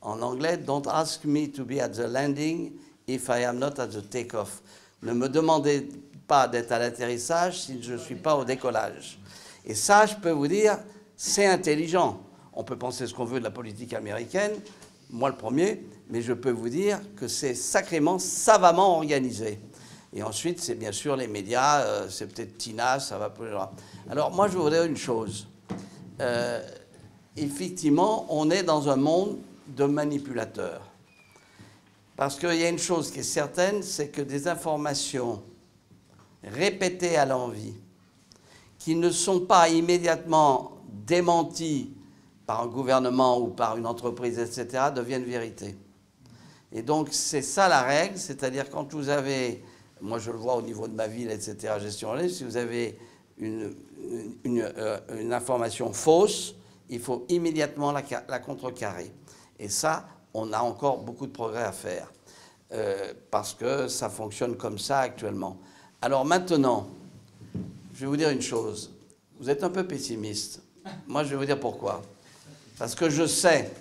en anglais Don't ask me to be at the landing if I am not at the takeoff. Ne me demandez pas d'être à l'atterrissage si je ne suis pas au décollage. Et ça, je peux vous dire, c'est intelligent. On peut penser ce qu'on veut de la politique américaine, moi le premier, mais je peux vous dire que c'est sacrément, savamment organisé. Et ensuite, c'est bien sûr les médias, euh, c'est peut-être Tina, ça va plus loin. Alors moi, je voudrais une chose. Euh, effectivement, on est dans un monde de manipulateurs. Parce qu'il y a une chose qui est certaine, c'est que des informations répétées à l'envie, qui ne sont pas immédiatement démenties par un gouvernement ou par une entreprise, etc., deviennent vérité. Et donc, c'est ça la règle, c'est-à-dire quand vous avez, moi je le vois au niveau de ma ville, etc., gestion en si vous avez euh, une, information fausse, il faut immédiatement la, la, contrecarrer. Et ça, on a encore beaucoup de progrès à faire, euh, parce que ça fonctionne comme ça actuellement. Alors maintenant, je vais vous dire une chose, vous êtes un peu pessimiste. Moi, je vais vous dire pourquoi. Parce que je sais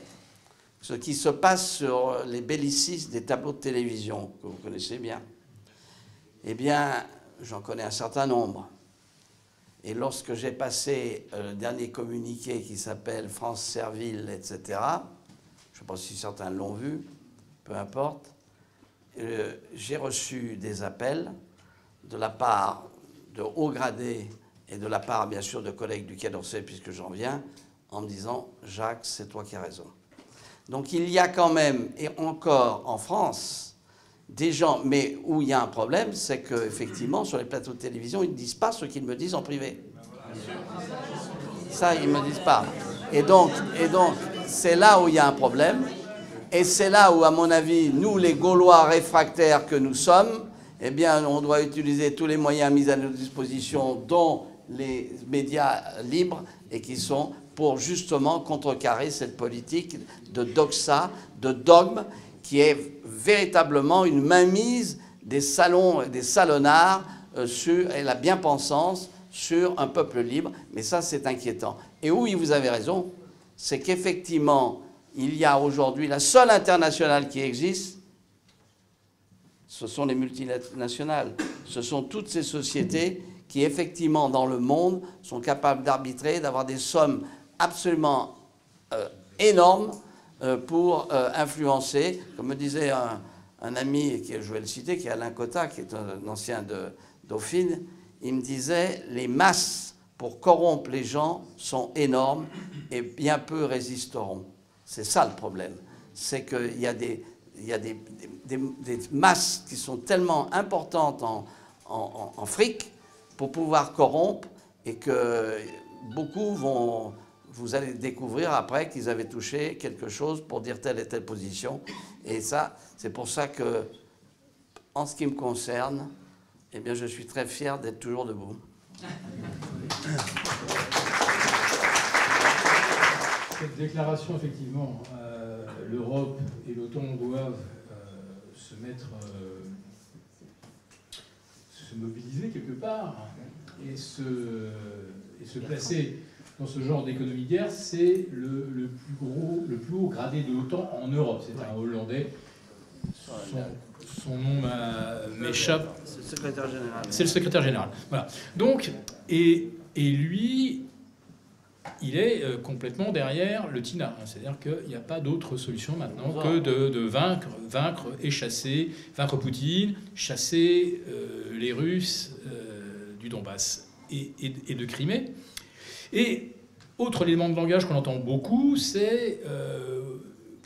ce qui se passe sur les bellicistes des tableaux de télévision, que vous connaissez bien. Eh bien, j'en connais un certain nombre. Et lorsque j'ai passé euh, le dernier communiqué qui s'appelle France Serville, etc., je ne sais pas si certains l'ont vu, peu importe, euh, j'ai reçu des appels de la part de hauts gradés et de la part, bien sûr, de collègues du Quai d'Orsay, puisque j'en viens, en me disant Jacques, c'est toi qui as raison. Donc il y a quand même, et encore en France, des gens, mais où il y a un problème, c'est qu'effectivement, sur les plateaux de télévision, ils ne disent pas ce qu'ils me disent en privé. Ça, ils me disent pas. Et donc, et donc, c'est là où il y a un problème. Et c'est là où, à mon avis, nous, les Gaulois réfractaires que nous sommes, eh bien, on doit utiliser tous les moyens mis à notre disposition, dont les médias libres, et qui sont pour justement contrecarrer cette politique de doxa, de dogme, qui est véritablement une mainmise des salons des salonnards euh, sur et la bien-pensance sur un peuple libre. Mais ça, c'est inquiétant. Et oui, vous avez raison, c'est qu'effectivement, il y a aujourd'hui la seule internationale qui existe, ce sont les multinationales. Ce sont toutes ces sociétés qui, effectivement, dans le monde, sont capables d'arbitrer, d'avoir des sommes absolument euh, énormes euh, pour euh, influencer, comme me disait un, ami, qui, je vais le citer, qui est Alain Cotta, qui est un, ancien de Dauphine, il me disait, les masses pour corrompre les gens sont énormes et bien peu résisteront. C'est ça le problème. C'est qu'il y a, des, il y a des, des, masses qui sont tellement importantes en, en, en fric pour pouvoir corrompre et que beaucoup vont, vous allez découvrir après qu'ils avaient touché quelque chose pour dire telle et telle position. Et ça, c'est pour ça que, en ce qui me concerne, eh bien, je suis très fier d'être toujours debout. Cette déclaration, effectivement, euh, l'Europe et l'OTAN doivent mettre, euh, se mobiliser quelque part et se, et se placer dans ce genre d'économie de guerre, c'est le, le, plus gros, le plus haut gradé de l'OTAN en Europe. C'est un Hollandais. Son, nom m'échappe. C'est le secrétaire général. C'est le secrétaire général. Voilà. Donc, et, et lui, il est euh, complètement derrière le TINA. C'est-à-dire qu'il n'y a pas d'autre solution maintenant que de, de, vaincre, vaincre et chasser, vaincre Poutine, chasser euh, les Russes euh, du Donbass et, et, et de Crimée. Et autre élément de langage qu'on entend beaucoup, c'est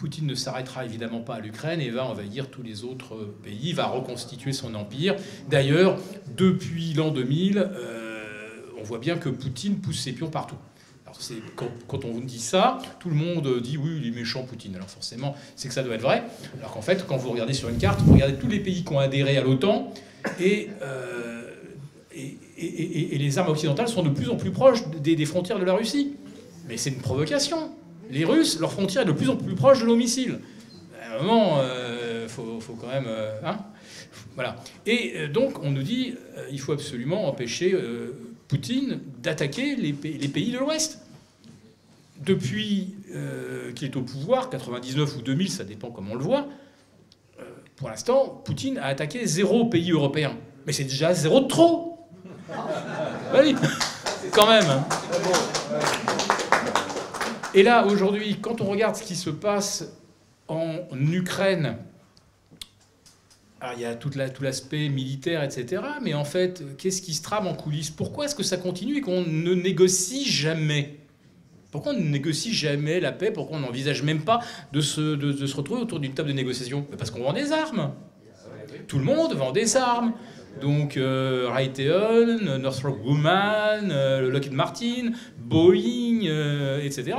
Poutine ne s'arrêtera évidemment pas à l'Ukraine et va envahir tous les autres pays, va reconstituer son empire. D'ailleurs, depuis l'an 2000, euh, on voit bien que Poutine pousse ses pions partout. Alors quand, quand, on dit ça, tout le monde dit oui, il est méchant Poutine. Alors forcément, c'est que ça doit être vrai. Alors qu'en fait, quand vous regardez sur une carte, vous regardez tous les pays qui ont adhéré à l'OTAN et, euh, les armes occidentales sont de plus en plus proches des, frontières de la Russie. Mais c'est une provocation. Les Russes, leur frontière est de plus en plus proche de nos missiles. À un moment, euh, faut, quand même... Euh, hein voilà. Et euh, donc, on nous dit il faut absolument empêcher Poutine d'attaquer les, les, pays de l'Ouest. Depuis qu'il est au pouvoir, 99 ou 2000, ça dépend comment on le voit, pour l'instant, Poutine a attaqué zéro pays européen. Mais c'est déjà zéro de trop. Bah oui, quand même. Et là, aujourd'hui, quand on regarde ce qui se passe en Ukraine, alors il y a tout l'aspect militaire, etc. Mais en fait, qu'est-ce qui se trame en coulisses? Pourquoi est-ce que ça continue et qu'on ne négocie jamais? Pourquoi on ne négocie jamais la paix? Pourquoi on n'envisage même pas de se, retrouver autour d'une table de négociation? Parce qu'on vend des armes. Tout le monde vend des armes. Donc euh, Raytheon, Northrop Grumman, euh, Lockheed Martin, Boeing, euh, etc.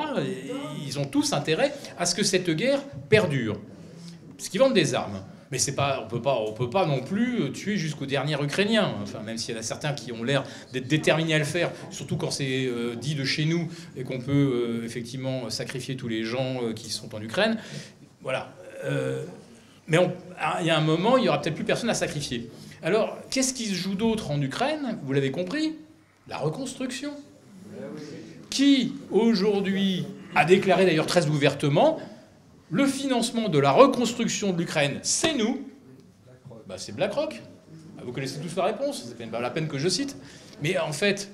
Ils ont tous intérêt à ce que cette guerre perdure. Parce qu'ils vendent des armes. Mais c'est pas, on peut pas, on peut pas non plus tuer jusqu'au dernier Ukrainien. Enfin, même s'il y en a certains qui ont l'air d'être déterminés à le faire, surtout quand c'est euh, dit de chez nous et qu'on peut euh, effectivement sacrifier tous les gens euh, qui sont en Ukraine. Voilà. mais il y a un moment, il y aura peut-être plus personne à sacrifier. Alors, qu'est-ce qui se joue d'autre en Ukraine? Vous l'avez compris? La reconstruction. Qui, aujourd'hui, a déclaré d'ailleurs très ouvertement le financement de la reconstruction de l'Ukraine, c'est nous. Bah, c'est BlackRock. Ah, vous connaissez tous la réponse, c'est pas la peine que je cite. Mais en fait,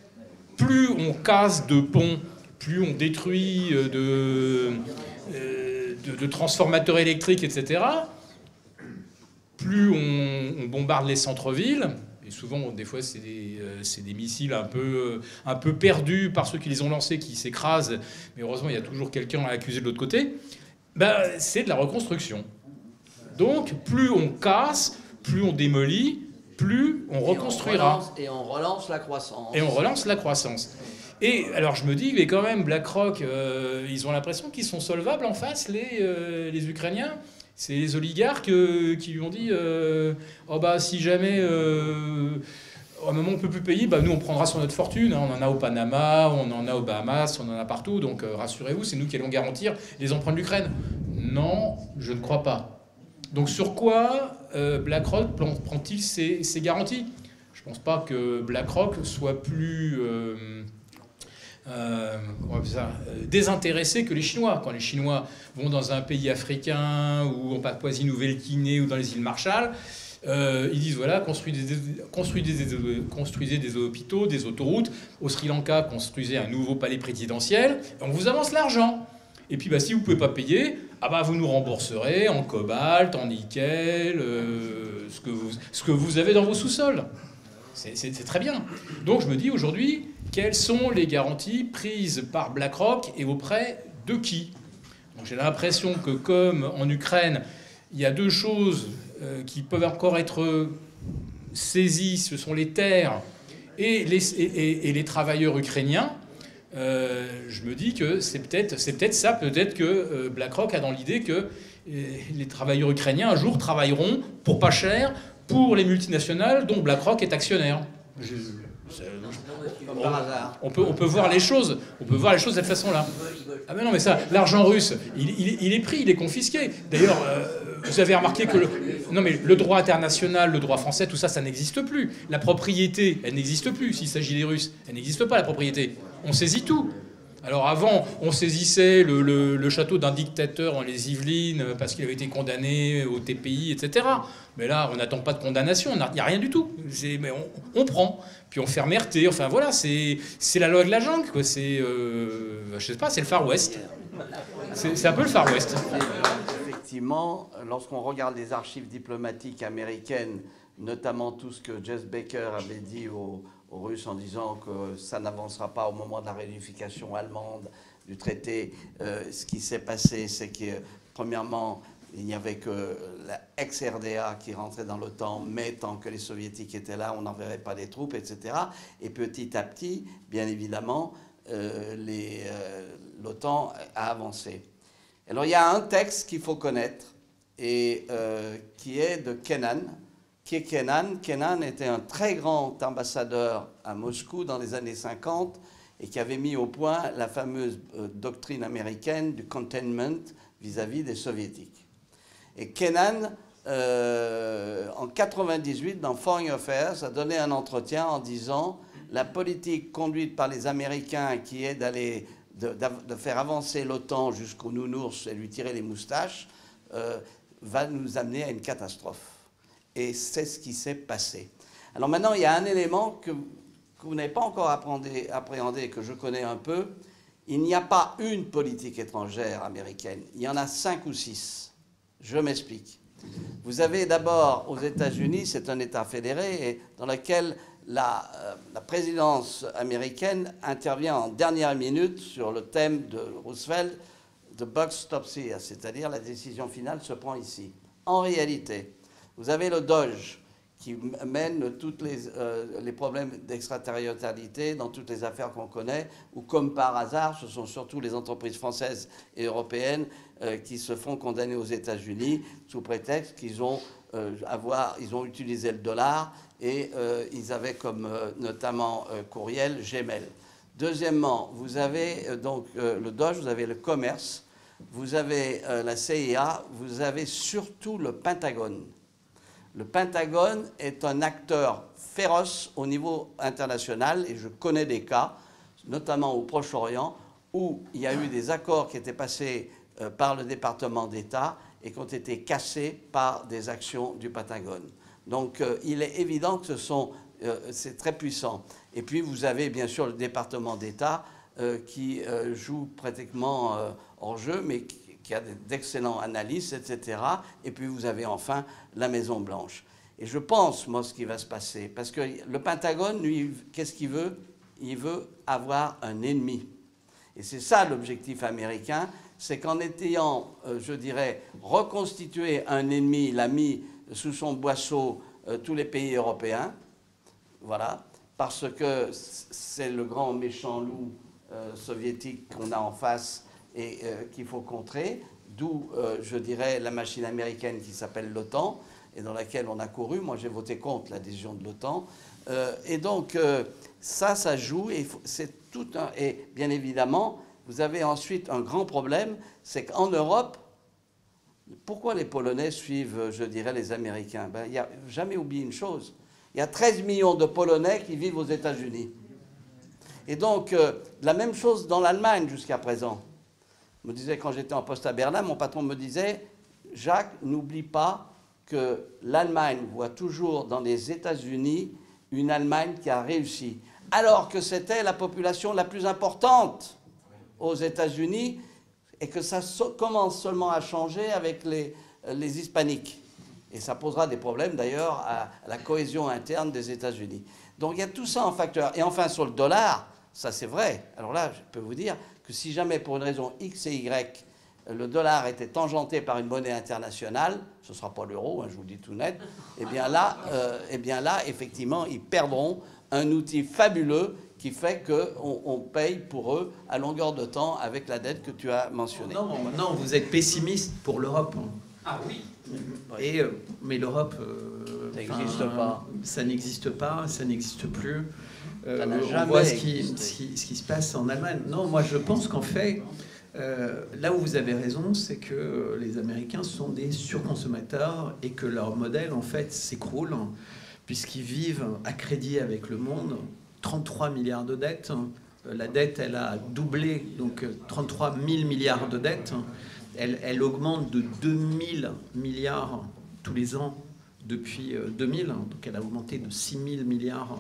plus on casse de ponts, plus on détruit euh, de, euh, de, transformateurs électriques, etc., plus on, bombarde les centres-villes, et souvent, des fois, c'est des, euh, missiles un peu, un peu perdus par ceux qui les ont lancés, qui s'écrasent, mais heureusement, il y a toujours quelqu'un à accuser de l'autre côté, ben, c'est de la reconstruction. Donc, plus on casse, plus on démolit, plus on reconstruira. et on relance la croissance. Et on relance la croissance. Et alors je me dis, mais quand même, BlackRock, euh, ils ont l'impression qu'ils sont solvables en face, les, euh, les Ukrainiens. C'est les oligarques euh, qui lui ont dit, oh bah si jamais à un moment on ne peut plus payer, bah, nous on prendra sur notre fortune. Hein. On en a au Panama, on en a aux Bahamas, on en a partout. Donc rassurez-vous, c'est nous qui allons garantir les emprunts de l'Ukraine. Non, je ne crois pas. Donc sur quoi BlackRock prend-il ses, garanties? Je ne pense pas que BlackRock soit plus euh, euh, désintéressés que les Chinois. Quand les Chinois vont dans un pays africain ou en Papouasie-Nouvelle-Guinée ou dans les îles Marshall, euh, ils disent voilà, construisez des, construisez, des, hôpitaux, des autoroutes. Au Sri Lanka, construisez un nouveau palais présidentiel. On vous avance l'argent. Et puis bah, si vous ne pouvez pas payer, ah bah, vous nous rembourserez en cobalt, en nickel, ce, que vous, ce que vous avez dans vos sous-sols. C'est très bien. Donc je me dis aujourd'hui, quelles sont les garanties prises par BlackRock et auprès de qui? J'ai l'impression que comme en Ukraine, il y a deux choses euh, qui peuvent encore être saisies, ce sont les terres et les, travailleurs ukrainiens. Euh, je me dis que c'est peut-être peut ça, peut-être que euh, BlackRock a dans l'idée que les travailleurs ukrainiens un jour travailleront pour pas cher pour les multinationales dont BlackRock est actionnaire. On, peut, on peut voir les choses, on peut voir les choses de cette façon-là. Ah mais non, mais ça, l'argent russe, il, est pris, il est confisqué. D'ailleurs, euh, vous avez remarqué que le, non mais le droit international, le droit français, tout ça, ça n'existe plus. La propriété, elle n'existe plus. S'il s'agit des Russes, elle n'existe pas la propriété. On saisit tout. Alors avant, on saisissait le, château d'un dictateur en les Yvelines parce qu'il avait été condamné au TPI, etc. Mais là, on n'attend pas de condamnation, il n'y a rien du tout. Mais on, prend, puis on fait remerter. Enfin voilà, c'est la loi de la jungle, C'est, euh, je sais pas, c'est le Far West. C'est un peu le Far West. Effectivement, lorsqu'on regarde les archives diplomatiques américaines, notamment tout ce que Jess Baker avait dit au aux Russes en disant que ça n'avancera pas au moment de la réunification allemande du traité. Euh, ce qui s'est passé, c'est que, premièrement, il n'y avait que la ex-RDA qui rentrait dans l'OTAN, mais tant que les soviétiques étaient là, on n'enverrait pas des troupes, etc. Et petit à petit, bien évidemment, euh, euh, l'OTAN a avancé. Alors il y a un texte qu'il faut connaître, et qui est de Kennan, qui est Kenan. Kenan était un très grand ambassadeur à Moscou dans les années 50 et qui avait mis au point la fameuse euh, doctrine américaine du containment vis-à-vis des soviétiques. Et Kenan, euh, en 98, dans Foreign Affairs, a donné un entretien en disant la politique conduite par les Américains, qui est d'aller de, faire avancer l'OTAN jusqu'au nounours et lui tirer les moustaches, euh, va nous amener à une catastrophe et c'est ce qui s'est passé. Alors maintenant, il y a un élément que, vous n'avez pas encore appréhendé et que je connais un peu. Il n'y a pas une politique étrangère américaine, il y en a cinq ou six. Je m'explique. Vous avez d'abord aux États-Unis, c'est un État fédéré dans lequel la, euh, la, présidence américaine intervient en dernière minute sur le thème de Roosevelt, the buck stops here, c'est-à-dire la décision finale se prend ici. En réalité, vous avez le Doge qui mène tous les, euh, les, problèmes d'extraterritorialité dans toutes les affaires qu'on connaît, ou comme par hasard, ce sont surtout les entreprises françaises et européennes qui se font condamner aux États-Unis sous prétexte qu'ils ont, euh, ils ont utilisé le dollar et ils avaient comme notamment courriel Gmail. Deuxièmement, vous avez donc le Doge, vous avez le commerce, vous avez la CIA, vous avez surtout le Pentagone le Pentagone est un acteur féroce au niveau international et je connais des cas, notamment au Proche-Orient, où il y a eu des accords qui étaient passés euh, par le département d'État et qui ont été cassés par des actions du Pentagone. Donc euh, il est évident que ce sont, euh, c'est très puissant. Et puis vous avez bien sûr le département d'État qui joue pratiquement hors jeu, mais qui, qui a d'excellents analystes, etc. Et puis vous avez enfin la Maison Blanche. Et je pense, moi, ce qui va se passer, parce que le Pentagone, lui, qu'est-ce qu'il veut? Il veut avoir un ennemi. Et c'est ça l'objectif américain, c'est qu'en ayant, euh, je dirais, reconstitué un ennemi, il a mis sous son boisseau euh, tous les pays européens, voilà, parce que c'est le grand méchant loup euh, soviétique qu'on a en face et qu'il faut contrer, d'où, je dirais, la machine américaine qui s'appelle l'OTAN et dans laquelle on a couru. Moi, j'ai voté contre l'adhésion de l'OTAN. et donc, ça, ça joue et c'est tout. Et bien évidemment, vous avez ensuite un grand problème, c'est qu'en Europe, pourquoi les Polonais suivent, je dirais, les Américains? Ben, Il n'y a jamais oublié une chose. Il y a 13 millions de Polonais qui vivent aux États-Unis. Et donc, euh, la même chose dans l'Allemagne jusqu'à présent. Je me disais, quand j'étais en poste à Berlin, mon patron me disait, Jacques, n'oublie pas que l'Allemagne voit toujours dans les États-Unis une Allemagne qui a réussi. Alors que c'était la population la plus importante aux États-Unis et que ça commence seulement à changer avec les, les hispaniques. Et ça posera des problèmes d'ailleurs à la cohésion interne des États-Unis. Donc il y a tout ça en facteur. Et enfin sur le dollar, ça c'est vrai. Alors là, je peux vous dire que si jamais pour une raison X et Y, le dollar était tangenté par une monnaie internationale, ce ne sera pas l'euro, hein, je vous le dis tout net, eh bien, là, euh, eh bien là, effectivement, ils perdront un outil fabuleux qui fait qu'on on paye pour eux à longueur de temps avec la dette que tu as mentionnée. Non, non vous êtes pessimiste pour l'Europe. Ah oui et, euh, mais l'Europe, euh, ça n'existe pas. Ça n'existe pas, ça n'existe plus. Euh, on voit ce qui, ce qui, se passe en Allemagne. Non, moi je pense qu'en fait, là où vous avez raison, c'est que les Américains sont des surconsommateurs et que leur modèle en fait s'écroule puisqu'ils vivent à crédit avec le monde. 33 milliards de dettes. La dette, elle a doublé, donc 33 000 milliards de dettes elle, augmente de 2000 milliards tous les ans depuis 2000. Euh, donc elle a augmenté de 6000 milliards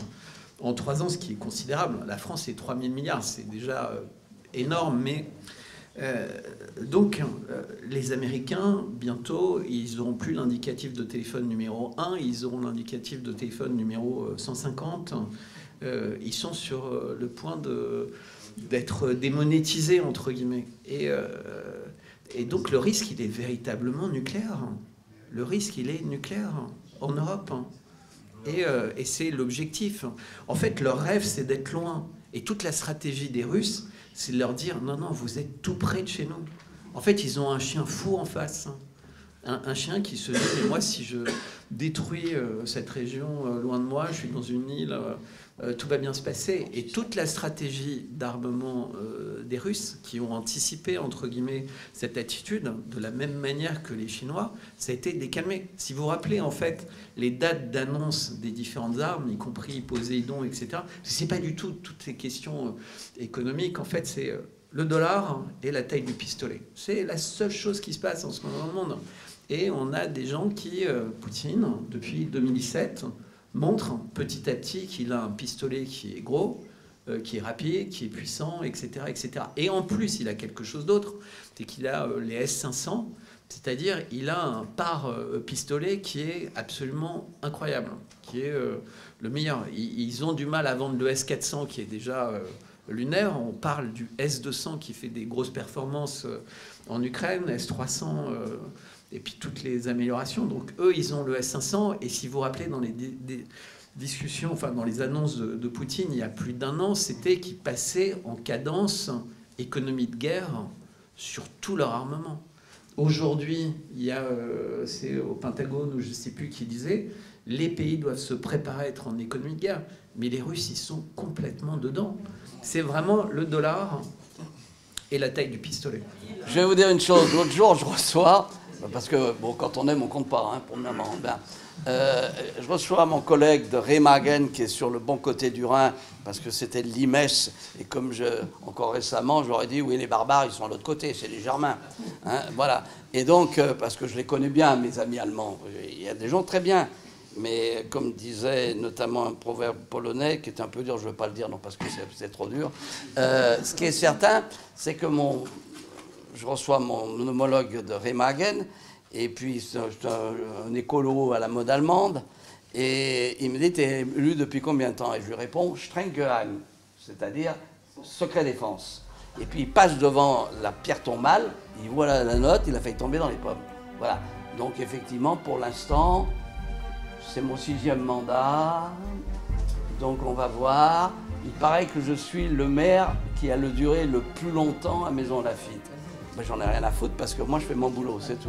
en trois ans, ce qui est considérable. La France, c'est 3000 milliards, c'est déjà euh, énorme, mais euh, donc, les Américains, bientôt, ils n'auront plus l'indicatif de téléphone numéro 1, ils auront l'indicatif de téléphone numéro 150. Ils sont sur le point d'être démonétisés, entre guillemets. Et et donc le risque, il est véritablement nucléaire. Le risque, il est nucléaire en Europe. Euh, et, c'est l'objectif. En fait, leur rêve, c'est d'être loin. Et toute la stratégie des Russes, c'est de leur dire, non, non, vous êtes tout près de chez nous. En fait, ils ont un chien fou en face. Un, chien qui se dit, mais moi, si je détruis euh, cette région euh, loin de moi, je suis dans une île euh, tout va bien se passer. Et toute la stratégie d'armement euh, des Russes, qui ont anticipé, entre guillemets, cette attitude, de la même manière que les Chinois, ça a été décalmé. Si vous vous rappelez, en fait, les dates d'annonce des différentes armes, y compris Poséidon, etc., ce n'est pas du tout toutes ces questions euh, économiques. En fait, c'est le dollar et la taille du pistolet. C'est la seule chose qui se passe en ce moment dans le monde. Et on a des gens qui, Poutine, depuis 2017, montre petit à petit qu'il a un pistolet qui est gros, euh, qui est rapide, qui est puissant, etc., etc. Et en plus, il a quelque chose d'autre, c'est qu'il a euh, les S500, c'est-à-dire il a un par euh, pistolet qui est absolument incroyable, qui est le meilleur. Ils, ont du mal à vendre le S400 qui est déjà lunaire. On parle du S200 qui fait des grosses performances en Ukraine, S300 et puis toutes les améliorations. Donc eux, ils ont le S500, et si vous vous rappelez, dans les discussions, enfin dans les annonces de, Poutine, il y a plus d'un an, c'était qu'ils passaient en cadence économie de guerre sur tout leur armement. Aujourd'hui, il y a, euh, c'est au Pentagone ou je ne sais plus qui disait, les pays doivent se préparer à être en économie de guerre, mais les Russes, ils sont complètement dedans. C'est vraiment le dollar et la taille du pistolet. Je vais vous dire une chose. L'autre jour, je reçois parce que, bon, quand on aime, on compte pas, hein, premièrement. Ben, euh, je reçois mon collègue de Remagen qui est sur le bon côté du Rhin parce que c'était l'Imes et comme je, encore récemment j'aurais dit oui les barbares ils sont à l'autre côté c'est les Germains hein, voilà. Et donc euh, parce que je les connais bien mes amis allemands il y a des gens très bien. Mais comme disait notamment un proverbe polonais qui est un peu dur je ne veux pas le dire non parce que c'est trop dur euh, ce qui est certain c'est que mon je reçois mon homologue de Remagen, et puis c'est un, écolo à la mode allemande, et il me dit, es élu depuis combien de temps? Et je lui réponds, Strenggeheim, c'est-à-dire secret défense. Et puis il passe devant la pierre tombale, il voit la, note, il a fait tomber dans les pommes. Voilà. Donc effectivement, pour l'instant, c'est mon sixième mandat. Donc on va voir. Il paraît que je suis le maire qui a le duré le plus longtemps à Maison Lafitte. J'en ai rien à foutre parce que moi je fais mon boulot, c'est tout.